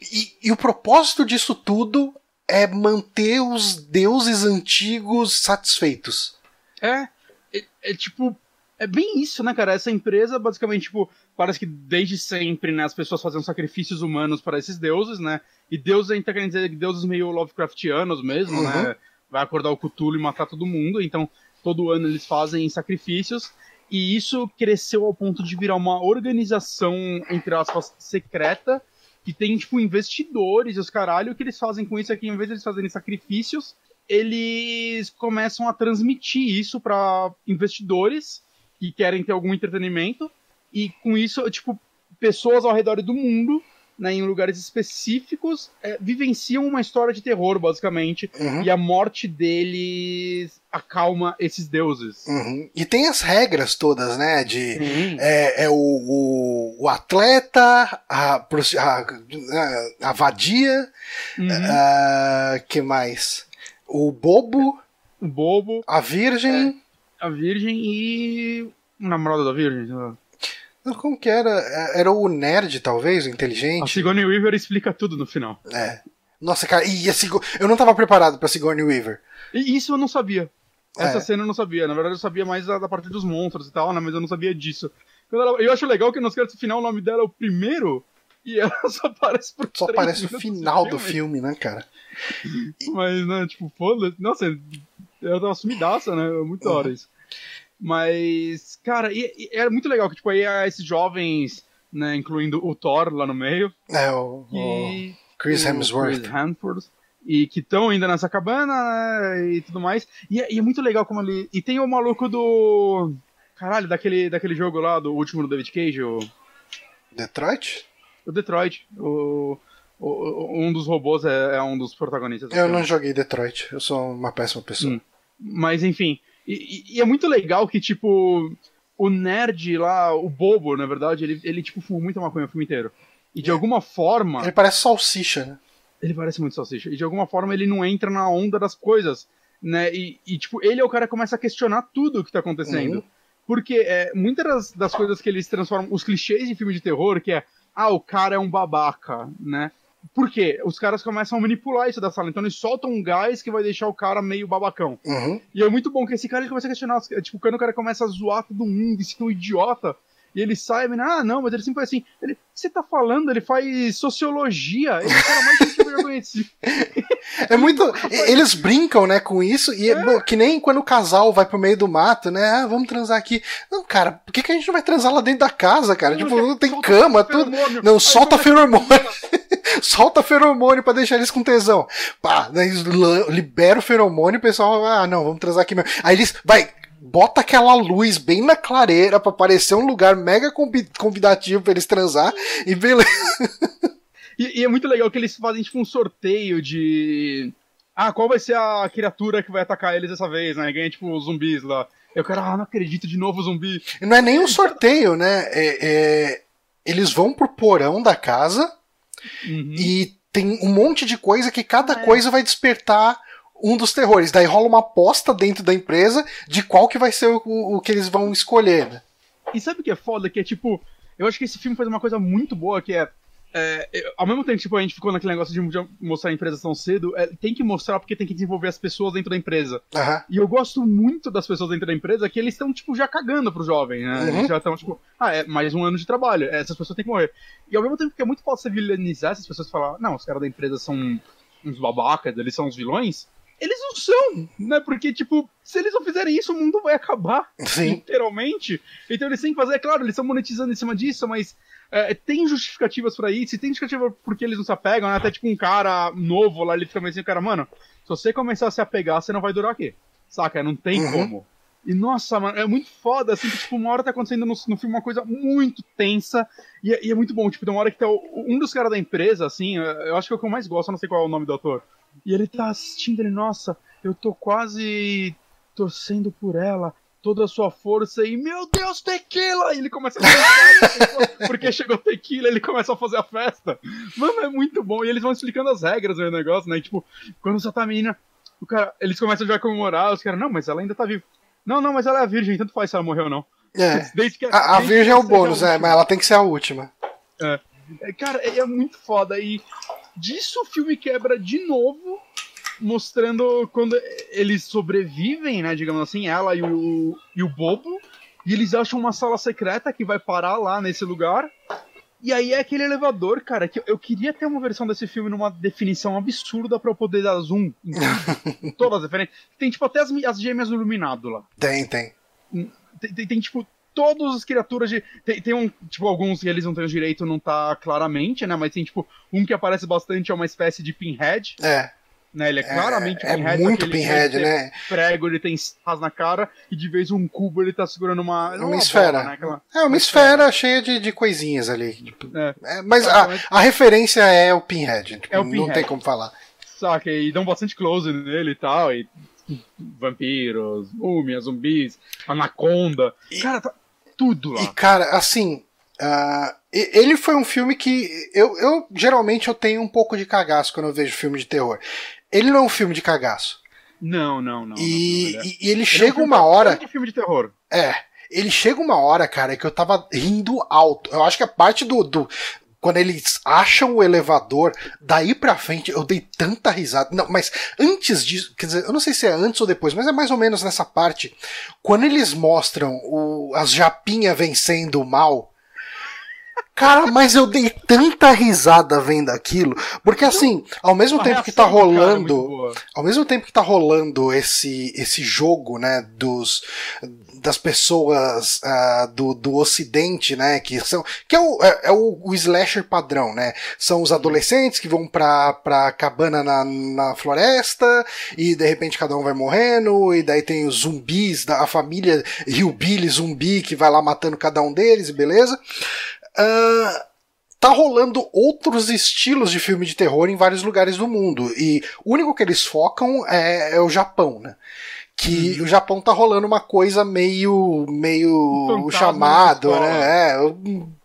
E, e o propósito disso tudo é manter os deuses antigos satisfeitos. É, é, é tipo. É bem isso, né, cara? Essa empresa, basicamente, tipo, parece que desde sempre, né, as pessoas faziam sacrifícios humanos para esses deuses, né? E deuses, a gente tá querendo dizer que deuses meio Lovecraftianos mesmo, Uhum. né? Vai acordar o Cthulhu e matar todo mundo, então todo ano eles fazem sacrifícios. E isso cresceu ao ponto de virar uma organização, entre aspas, secreta, que tem, tipo, investidores e os caralho, o que eles fazem com isso é que, em vez de eles fazerem sacrifícios, eles começam a transmitir isso para investidores que querem ter algum entretenimento, e com isso, tipo, pessoas ao redor do mundo né, em lugares específicos, é, vivenciam uma história de terror, basicamente, Uhum. e a morte deles acalma esses deuses. Uhum. E tem as regras todas, né? De é, é o, o, o atleta, a, a, a, vadia, Uhum. a, que mais? O bobo, O bobo, a virgem. a virgem e o namorado da virgem. sei lá. Como que era? É, Era o nerd, talvez, o A inteligente? Sigourney Weaver explica tudo no final. É. Nossa, cara, e a Sigo... eu não tava preparado pra Sigourney Weaver. E isso eu não sabia. Essa É. cena eu não sabia. Na verdade, eu sabia mais da, da parte dos monstros e tal, né? Mas eu não sabia disso. Ela- eu acho legal que nos créditos final o nome dela é o primeiro e ela só aparece por Só três parece o minutos final do filme. filme, né, cara? Mas, né, tipo, foda Nossa, ela tava sumidaça, né? É Muito da hora isso. Mas, cara, e, e é muito legal que, tipo, aí esses jovens, né, incluindo o Thor lá no meio. É, o, o E Chris o Hemsworth. Chris Hemsworth, e que estão ainda nessa cabana né, e tudo mais. E, é- e é muito legal como ele. E tem o maluco do. Caralho, daquele, daquele jogo lá, do último do David Cage, o, Detroit? o Detroit. O, o- o- um dos robôs é, é um dos protagonistas. Eu não joguei Detroit. Eu sou uma péssima pessoa. Hum. Mas enfim. E, e- é muito legal que, tipo, o nerd lá, o bobo, na verdade, ele, ele tipo, fuma muita maconha o filme inteiro. E de alguma forma. Ele parece salsicha, né? Ele parece muito salsicha. E de alguma forma ele não entra na onda das coisas. Né? E, e, tipo, ele é o cara que começa a questionar tudo o que tá acontecendo. Uhum. Porque é, muitas das, das coisas que eles transformam, os clichês de filme de terror, que é, ah, o cara é um babaca, né? Por quê? Os caras começam a manipular isso da sala. Então eles soltam um gás que vai deixar o cara meio babacão. Uhum. E é muito bom que esse cara ele começa a questionar. Tipo, quando o cara começa a zoar todo mundo, se que é um idiota. E ele sai, e ah, não, mas ele sempre foi assim. Ele, você tá falando? Ele faz sociologia. Ele é o cara mais que eu já conheci. É muito. Eles brincam, né, com isso, e é. bom, que nem quando o casal vai pro meio do mato, né? Ah, vamos transar aqui. Não, cara, por que, que a gente não vai transar lá dentro da casa, cara? Não, tipo, não tem cama, tudo. Não, solta feromônio. Solta feromônio pra deixar eles com tesão. Pá, daí libera o feromônio e o pessoal, ah, não, vamos transar aqui mesmo. Aí eles, vai, bota aquela luz bem na clareira pra parecer um lugar mega convi- convidativo pra eles transar e beleza. E, e é muito legal que eles fazem, tipo, um sorteio de. Ah, qual vai ser a criatura que vai atacar eles dessa vez, né? Ganha, tipo, zumbis lá. Eu quero, ah, não acredito, de novo zumbi. Não é nem um sorteio, né? É- é- eles vão pro porão da casa Uhum. e tem um monte de coisa que cada é. coisa vai despertar um dos terrores. Daí rola uma aposta dentro da empresa de qual que vai ser o, o que eles vão escolher. né? E sabe o que é foda? Que é tipo. Eu acho que esse filme faz uma coisa muito boa, que é. É, ao mesmo tempo tipo, a gente ficou naquele negócio de mostrar a empresa tão cedo, é, tem que mostrar porque tem que desenvolver as pessoas dentro da empresa. Aham. E eu gosto muito das pessoas dentro da empresa que eles estão, tipo, já cagando pro jovem, né? Uhum. Eles já estão, tipo, ah, é mais um ano de trabalho, essas pessoas têm que morrer. E ao mesmo tempo que é muito fácil você vilanizar essas pessoas e falar, não, os caras da empresa são uns babacas, eles são uns vilões. Eles não são, né? Porque, tipo, se eles não fizerem isso, o mundo vai acabar Sim. literalmente. Então eles têm que fazer, é claro, eles estão monetizando em cima disso, mas é, tem justificativas pra isso, e tem justificativa porque eles não se apegam, né? Até tipo um cara novo lá, ele fica meio assim, cara, mano, se você começar a se apegar, você não vai durar aqui. Saca? Não tem Uhum. como. E nossa, mano, é muito foda, assim, que tipo, uma hora tá acontecendo no, no filme uma coisa muito tensa, e, é- e é muito bom, tipo, tem uma hora que tá o- um dos caras da empresa, assim, eu acho que é o que eu mais gosto, eu não sei qual é o nome do ator. E ele tá assistindo, ele, nossa, eu tô quase torcendo por ela, toda a sua força, e meu Deus, tequila! E ele começa a cantar, porque chegou tequila, ele começa a fazer a festa. Mano, é muito bom. E eles vão explicando as regras do negócio, né? E, tipo, quando só tá a menina, o cara, eles começam já a comemorar, os caras, não, mas ela ainda tá viva. Não, não, mas ela é virgem, tanto faz se ela morreu ou não. É. Desde que, A, a desde virgem é o a bônus, é, mas ela tem que ser a última. É, Cara, é, é muito foda. E disso o filme quebra de novo, mostrando quando eles sobrevivem, né? Digamos assim, ela e o, e o Bobo. E eles acham uma sala secreta que vai parar lá nesse lugar. E aí é aquele elevador, cara, que eu- queria ter uma versão desse filme numa definição absurda pra eu poder dar zoom em todas as referências. Tem, tipo, até as, as gêmeas do iluminado lá. Tem, tem. Tem, tem- tem, tipo, todas as criaturas de. Tem, tem um. Tipo, alguns que eles não têm o direito, não tá claramente, né? Mas tem, tipo, um que aparece bastante é uma espécie de pinhead. É. Né, ele é claramente é, pinhead. É muito pinhead, né? Prego, ele tem estás na cara, e de vez um cubo ele tá segurando uma. não Uma bola, esfera. né, aquela- É uma esfera cheia de, de coisinhas ali. tipo, É. é, mas a, a referência é o Pinhead. tipo, É o Não Pinhead. tem como falar. Saca? E dão bastante close nele e tal. E vampiros, múmias, zumbis, anaconda. Cara, tá tudo lá. E, cara, assim. e- ele foi um filme que. Eu, eu geralmente eu tenho um pouco de cagaço quando eu vejo filme de terror. Ele não é um filme de cagaço. Não, não, não. e, não, não, ele é- e- e ele ele é um chega uma hora. de filme de terror. É. Ele chega uma hora, cara, que eu tava rindo alto. Eu acho que a parte do. do quando eles acham o elevador, daí pra frente eu dei tanta risada. Não, mas antes disso, quer dizer, eu não sei se é antes ou depois, mas é mais ou menos nessa parte. Quando eles mostram o, as japinhas vencendo o mal. Cara, mas eu dei tanta risada vendo aquilo. Porque assim, ao mesmo A tempo que tá cara é rolando. boa. Ao mesmo tempo que tá rolando esse, esse jogo, né, dos, das pessoas ah, do, do ocidente, né, que são, que é o, é, é o, o slasher padrão, né, são os adolescentes que vão pra, pra cabana na, na floresta, e de repente cada um vai morrendo, e daí tem os zumbis, da, a família Hillbilly zumbi que vai lá matando cada um deles, e beleza. Ah, tá rolando outros estilos de filme de terror em vários lugares do mundo. E o único que eles focam é, é o Japão, né? Que o Japão tá rolando uma coisa meio. meio fantasma chamado, né? É,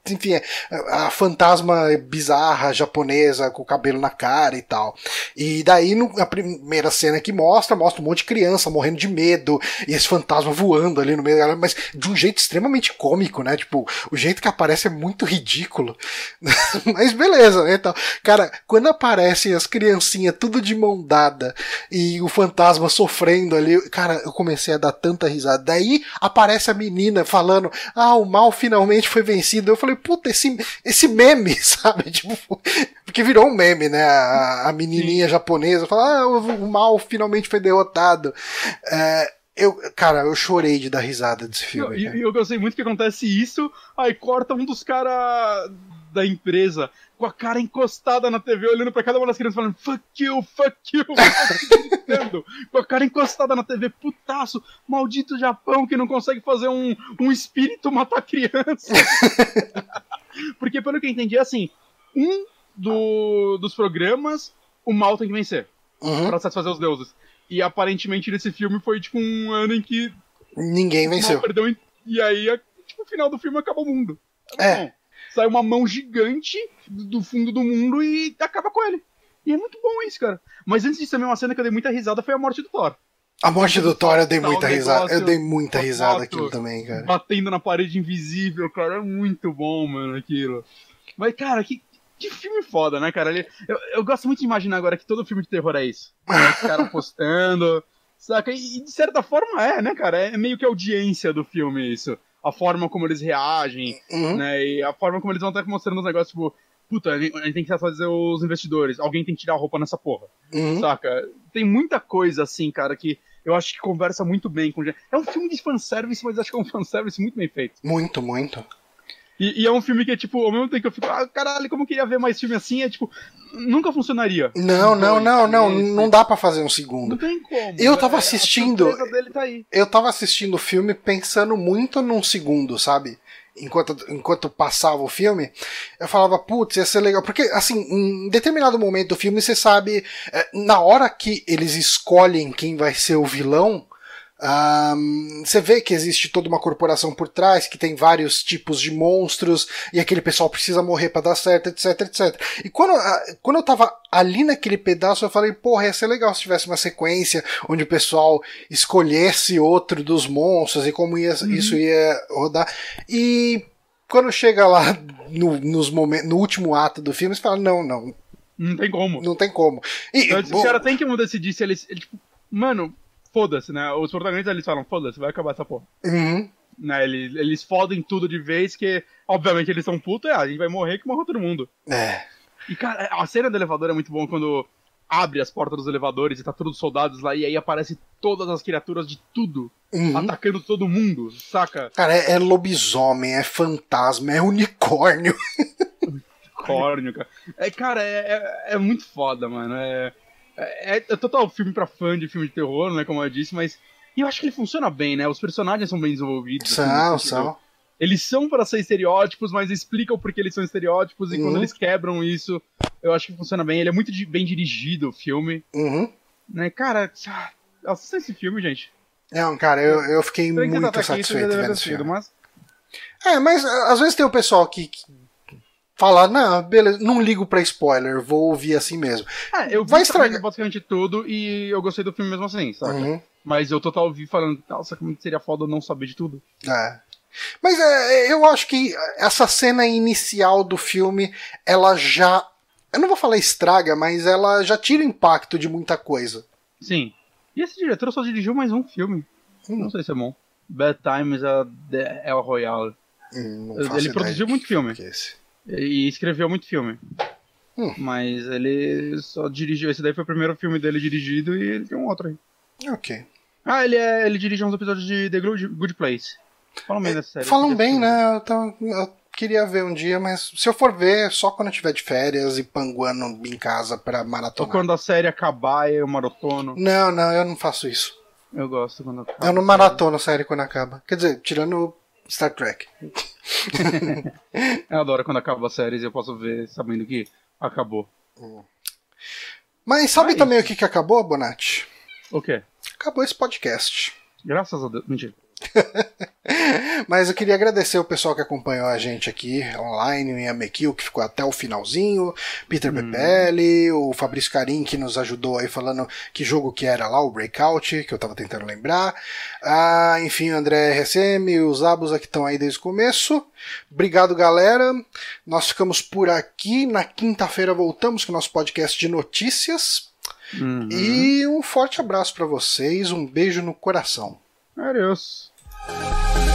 enfim, é, a fantasma bizarra japonesa com o cabelo na cara e tal. E daí, no- a primeira cena que mostra, mostra um monte de criança morrendo de medo, e esse fantasma voando ali no meio da galera, mas de um jeito extremamente cômico, né? Tipo, o jeito que aparece é muito ridículo. mas beleza, né? Então, cara, quando aparecem as criancinhas tudo de mão dada e o fantasma sofrendo ali, cara, eu comecei a dar tanta risada. Daí aparece a menina falando: Ah, o mal finalmente foi vencido. Eu falei, puta, esse, esse meme, sabe? Tipo, porque virou um meme, né? A, a menininha japonesa fala: Ah, o, mal finalmente foi derrotado. É, eu, cara, eu chorei de dar risada desse filme. E eu gostei muito que acontece isso, aí corta um dos caras da empresa com a cara encostada na TV, olhando pra cada uma das crianças, falando fuck you, fuck you, gritando, com a cara encostada na TV, putaço, maldito Japão que não consegue fazer um, um espírito matar criança. Porque pelo que eu entendi, é assim, um do, dos programas, o mal tem que vencer, Uhum. pra satisfazer os deuses. E aparentemente nesse filme foi tipo um ano em que Ninguém o mal venceu. perdeu e- aí, tipo, no final do filme acaba o mundo. É. Bom, sai uma mão gigante do do fundo do mundo e acaba com ele. E é muito bom isso, cara. Mas antes disso, também uma cena que eu dei muita risada foi a morte do Thor. A morte do Thor eu dei Tá, muita risada. Eu dei muita risada aquilo também, cara. Batendo na parede invisível, cara. É muito bom, mano, aquilo. Mas, cara, que, que filme foda, né, cara? Eu, eu gosto muito de imaginar agora que todo filme de terror é isso. Né? Os caras postando, saca? E, e de certa forma é, né, cara? É meio que a audiência do filme isso. A forma como eles reagem, Uhum. né? E a forma como eles vão estar mostrando os negócios, tipo, puta, a gente a gente tem que fazer os investidores, alguém tem que tirar a roupa nessa porra, Uhum. saca? Tem muita coisa assim, cara, que eu acho que conversa muito bem com. É um filme de fanservice, mas acho que é um fanservice muito bem feito. Muito, muito. E, e é um filme que é tipo, ao mesmo tempo que eu fico, ah, caralho, como eu queria ver mais filme assim, é tipo, nunca funcionaria. Não, não, não, não. Não dá pra fazer um segundo. Não tem como. Eu tava É, assistindo- A dele tá aí. Eu tava assistindo o filme pensando muito num segundo, sabe? Enquanto, enquanto passava o filme, eu falava, putz, ia ser legal. Porque, assim, em determinado momento do filme, você sabe, é, na hora que eles escolhem quem vai ser o vilão, ahn, você vê que existe toda uma corporação por trás, que tem vários tipos de monstros, e aquele pessoal precisa morrer pra dar certo, etc, etc. E quando, ah, quando eu tava ali naquele pedaço, eu falei, porra, ia ser legal se tivesse uma sequência onde o pessoal escolhesse outro dos monstros e como ia, isso ia rodar. E quando chega lá no, nos momentos, no último ato do filme, você fala, não, não, Não tem como. não tem como. E, Então, bom, os caras têm que decidir se eles. ele, tipo, mano, foda-se, né? Os protagonistas eles falam, foda-se, vai acabar essa porra. uhum, Né? Eles, eles fodem tudo de vez, que obviamente eles são putos, é, a gente vai morrer que morra todo mundo. é, E cara, a cena do elevador é muito bom quando abre as portas dos elevadores e tá todos os soldados lá, e aí aparece todas as criaturas de tudo. uhum. atacando todo mundo, saca? Cara, é, é lobisomem, é fantasma, é unicórnio. unicórnio, cara. É, cara, é, é, é muito foda, mano. É, é, é, total filme pra fã de filme de terror, né? Como eu disse, mas. E eu acho que ele funciona bem, né? Os personagens são bem desenvolvidos. São, assim, são. Eles são para ser estereótipos, mas explicam porque eles são estereótipos, e uhum. quando eles quebram isso, eu acho que funciona bem. Ele é muito bem dirigido, o filme. Uhum. Né, cara, assista esse filme, gente. Não, cara, eu, eu fiquei muito tá satisfeito vendo esse filme. Mas... É, mas às vezes tem o pessoal que, que fala, não, beleza, não ligo pra spoiler, vou ouvir assim mesmo. É, eu Vai estragar basicamente tudo e eu gostei do filme mesmo assim, sabe? Uhum. Mas eu total vi falando, nossa, como seria foda eu não saber de tudo. É. Mas é, eu acho que essa cena inicial do filme, ela já. Eu não vou falar estraga, mas ela já tira o impacto de muita coisa. Sim. E esse diretor só dirigiu mais um filme. Hum. Não sei se é bom. Bad Times é El Royale. Hum, ele produziu muito filme. E escreveu muito filme. Hum. Mas ele só dirigiu. Esse daí foi o primeiro filme dele dirigido e ele tem um outro aí. Ok. Ah, ele, é, ele dirige uns episódios de The Good, Good Place. Falam bem dessa série. Falam bem, né? Eu, queria ver um dia, mas se eu for ver, só quando eu tiver de férias e panguando em casa pra maratonar. Ou quando a série acabar eu maratono. Não, não, eu não faço isso. Eu gosto quando acaba. Eu não maratono a série quando acaba. Quer dizer, tirando Star Trek. eu adoro quando acaba as séries e eu posso ver sabendo que acabou. Mas sabe também o que, que acabou, Bonatti? O quê? Acabou esse podcast. Graças a Deus. Mentira. Mas eu queria agradecer o pessoal que acompanhou a gente aqui online, em Amekil, que ficou até o finalzinho, Peter hum. Pepelli, o Fabrício Carim, que nos ajudou aí falando que jogo que era lá, o Breakout, que eu tava tentando lembrar. Ah, enfim, o André RSM, os Abus que estão aí desde o começo. Obrigado, galera. Nós ficamos por aqui. Na quinta-feira voltamos com o nosso podcast de notícias. Uhum. E um forte abraço para vocês, um beijo no coração. Adeus. Bye.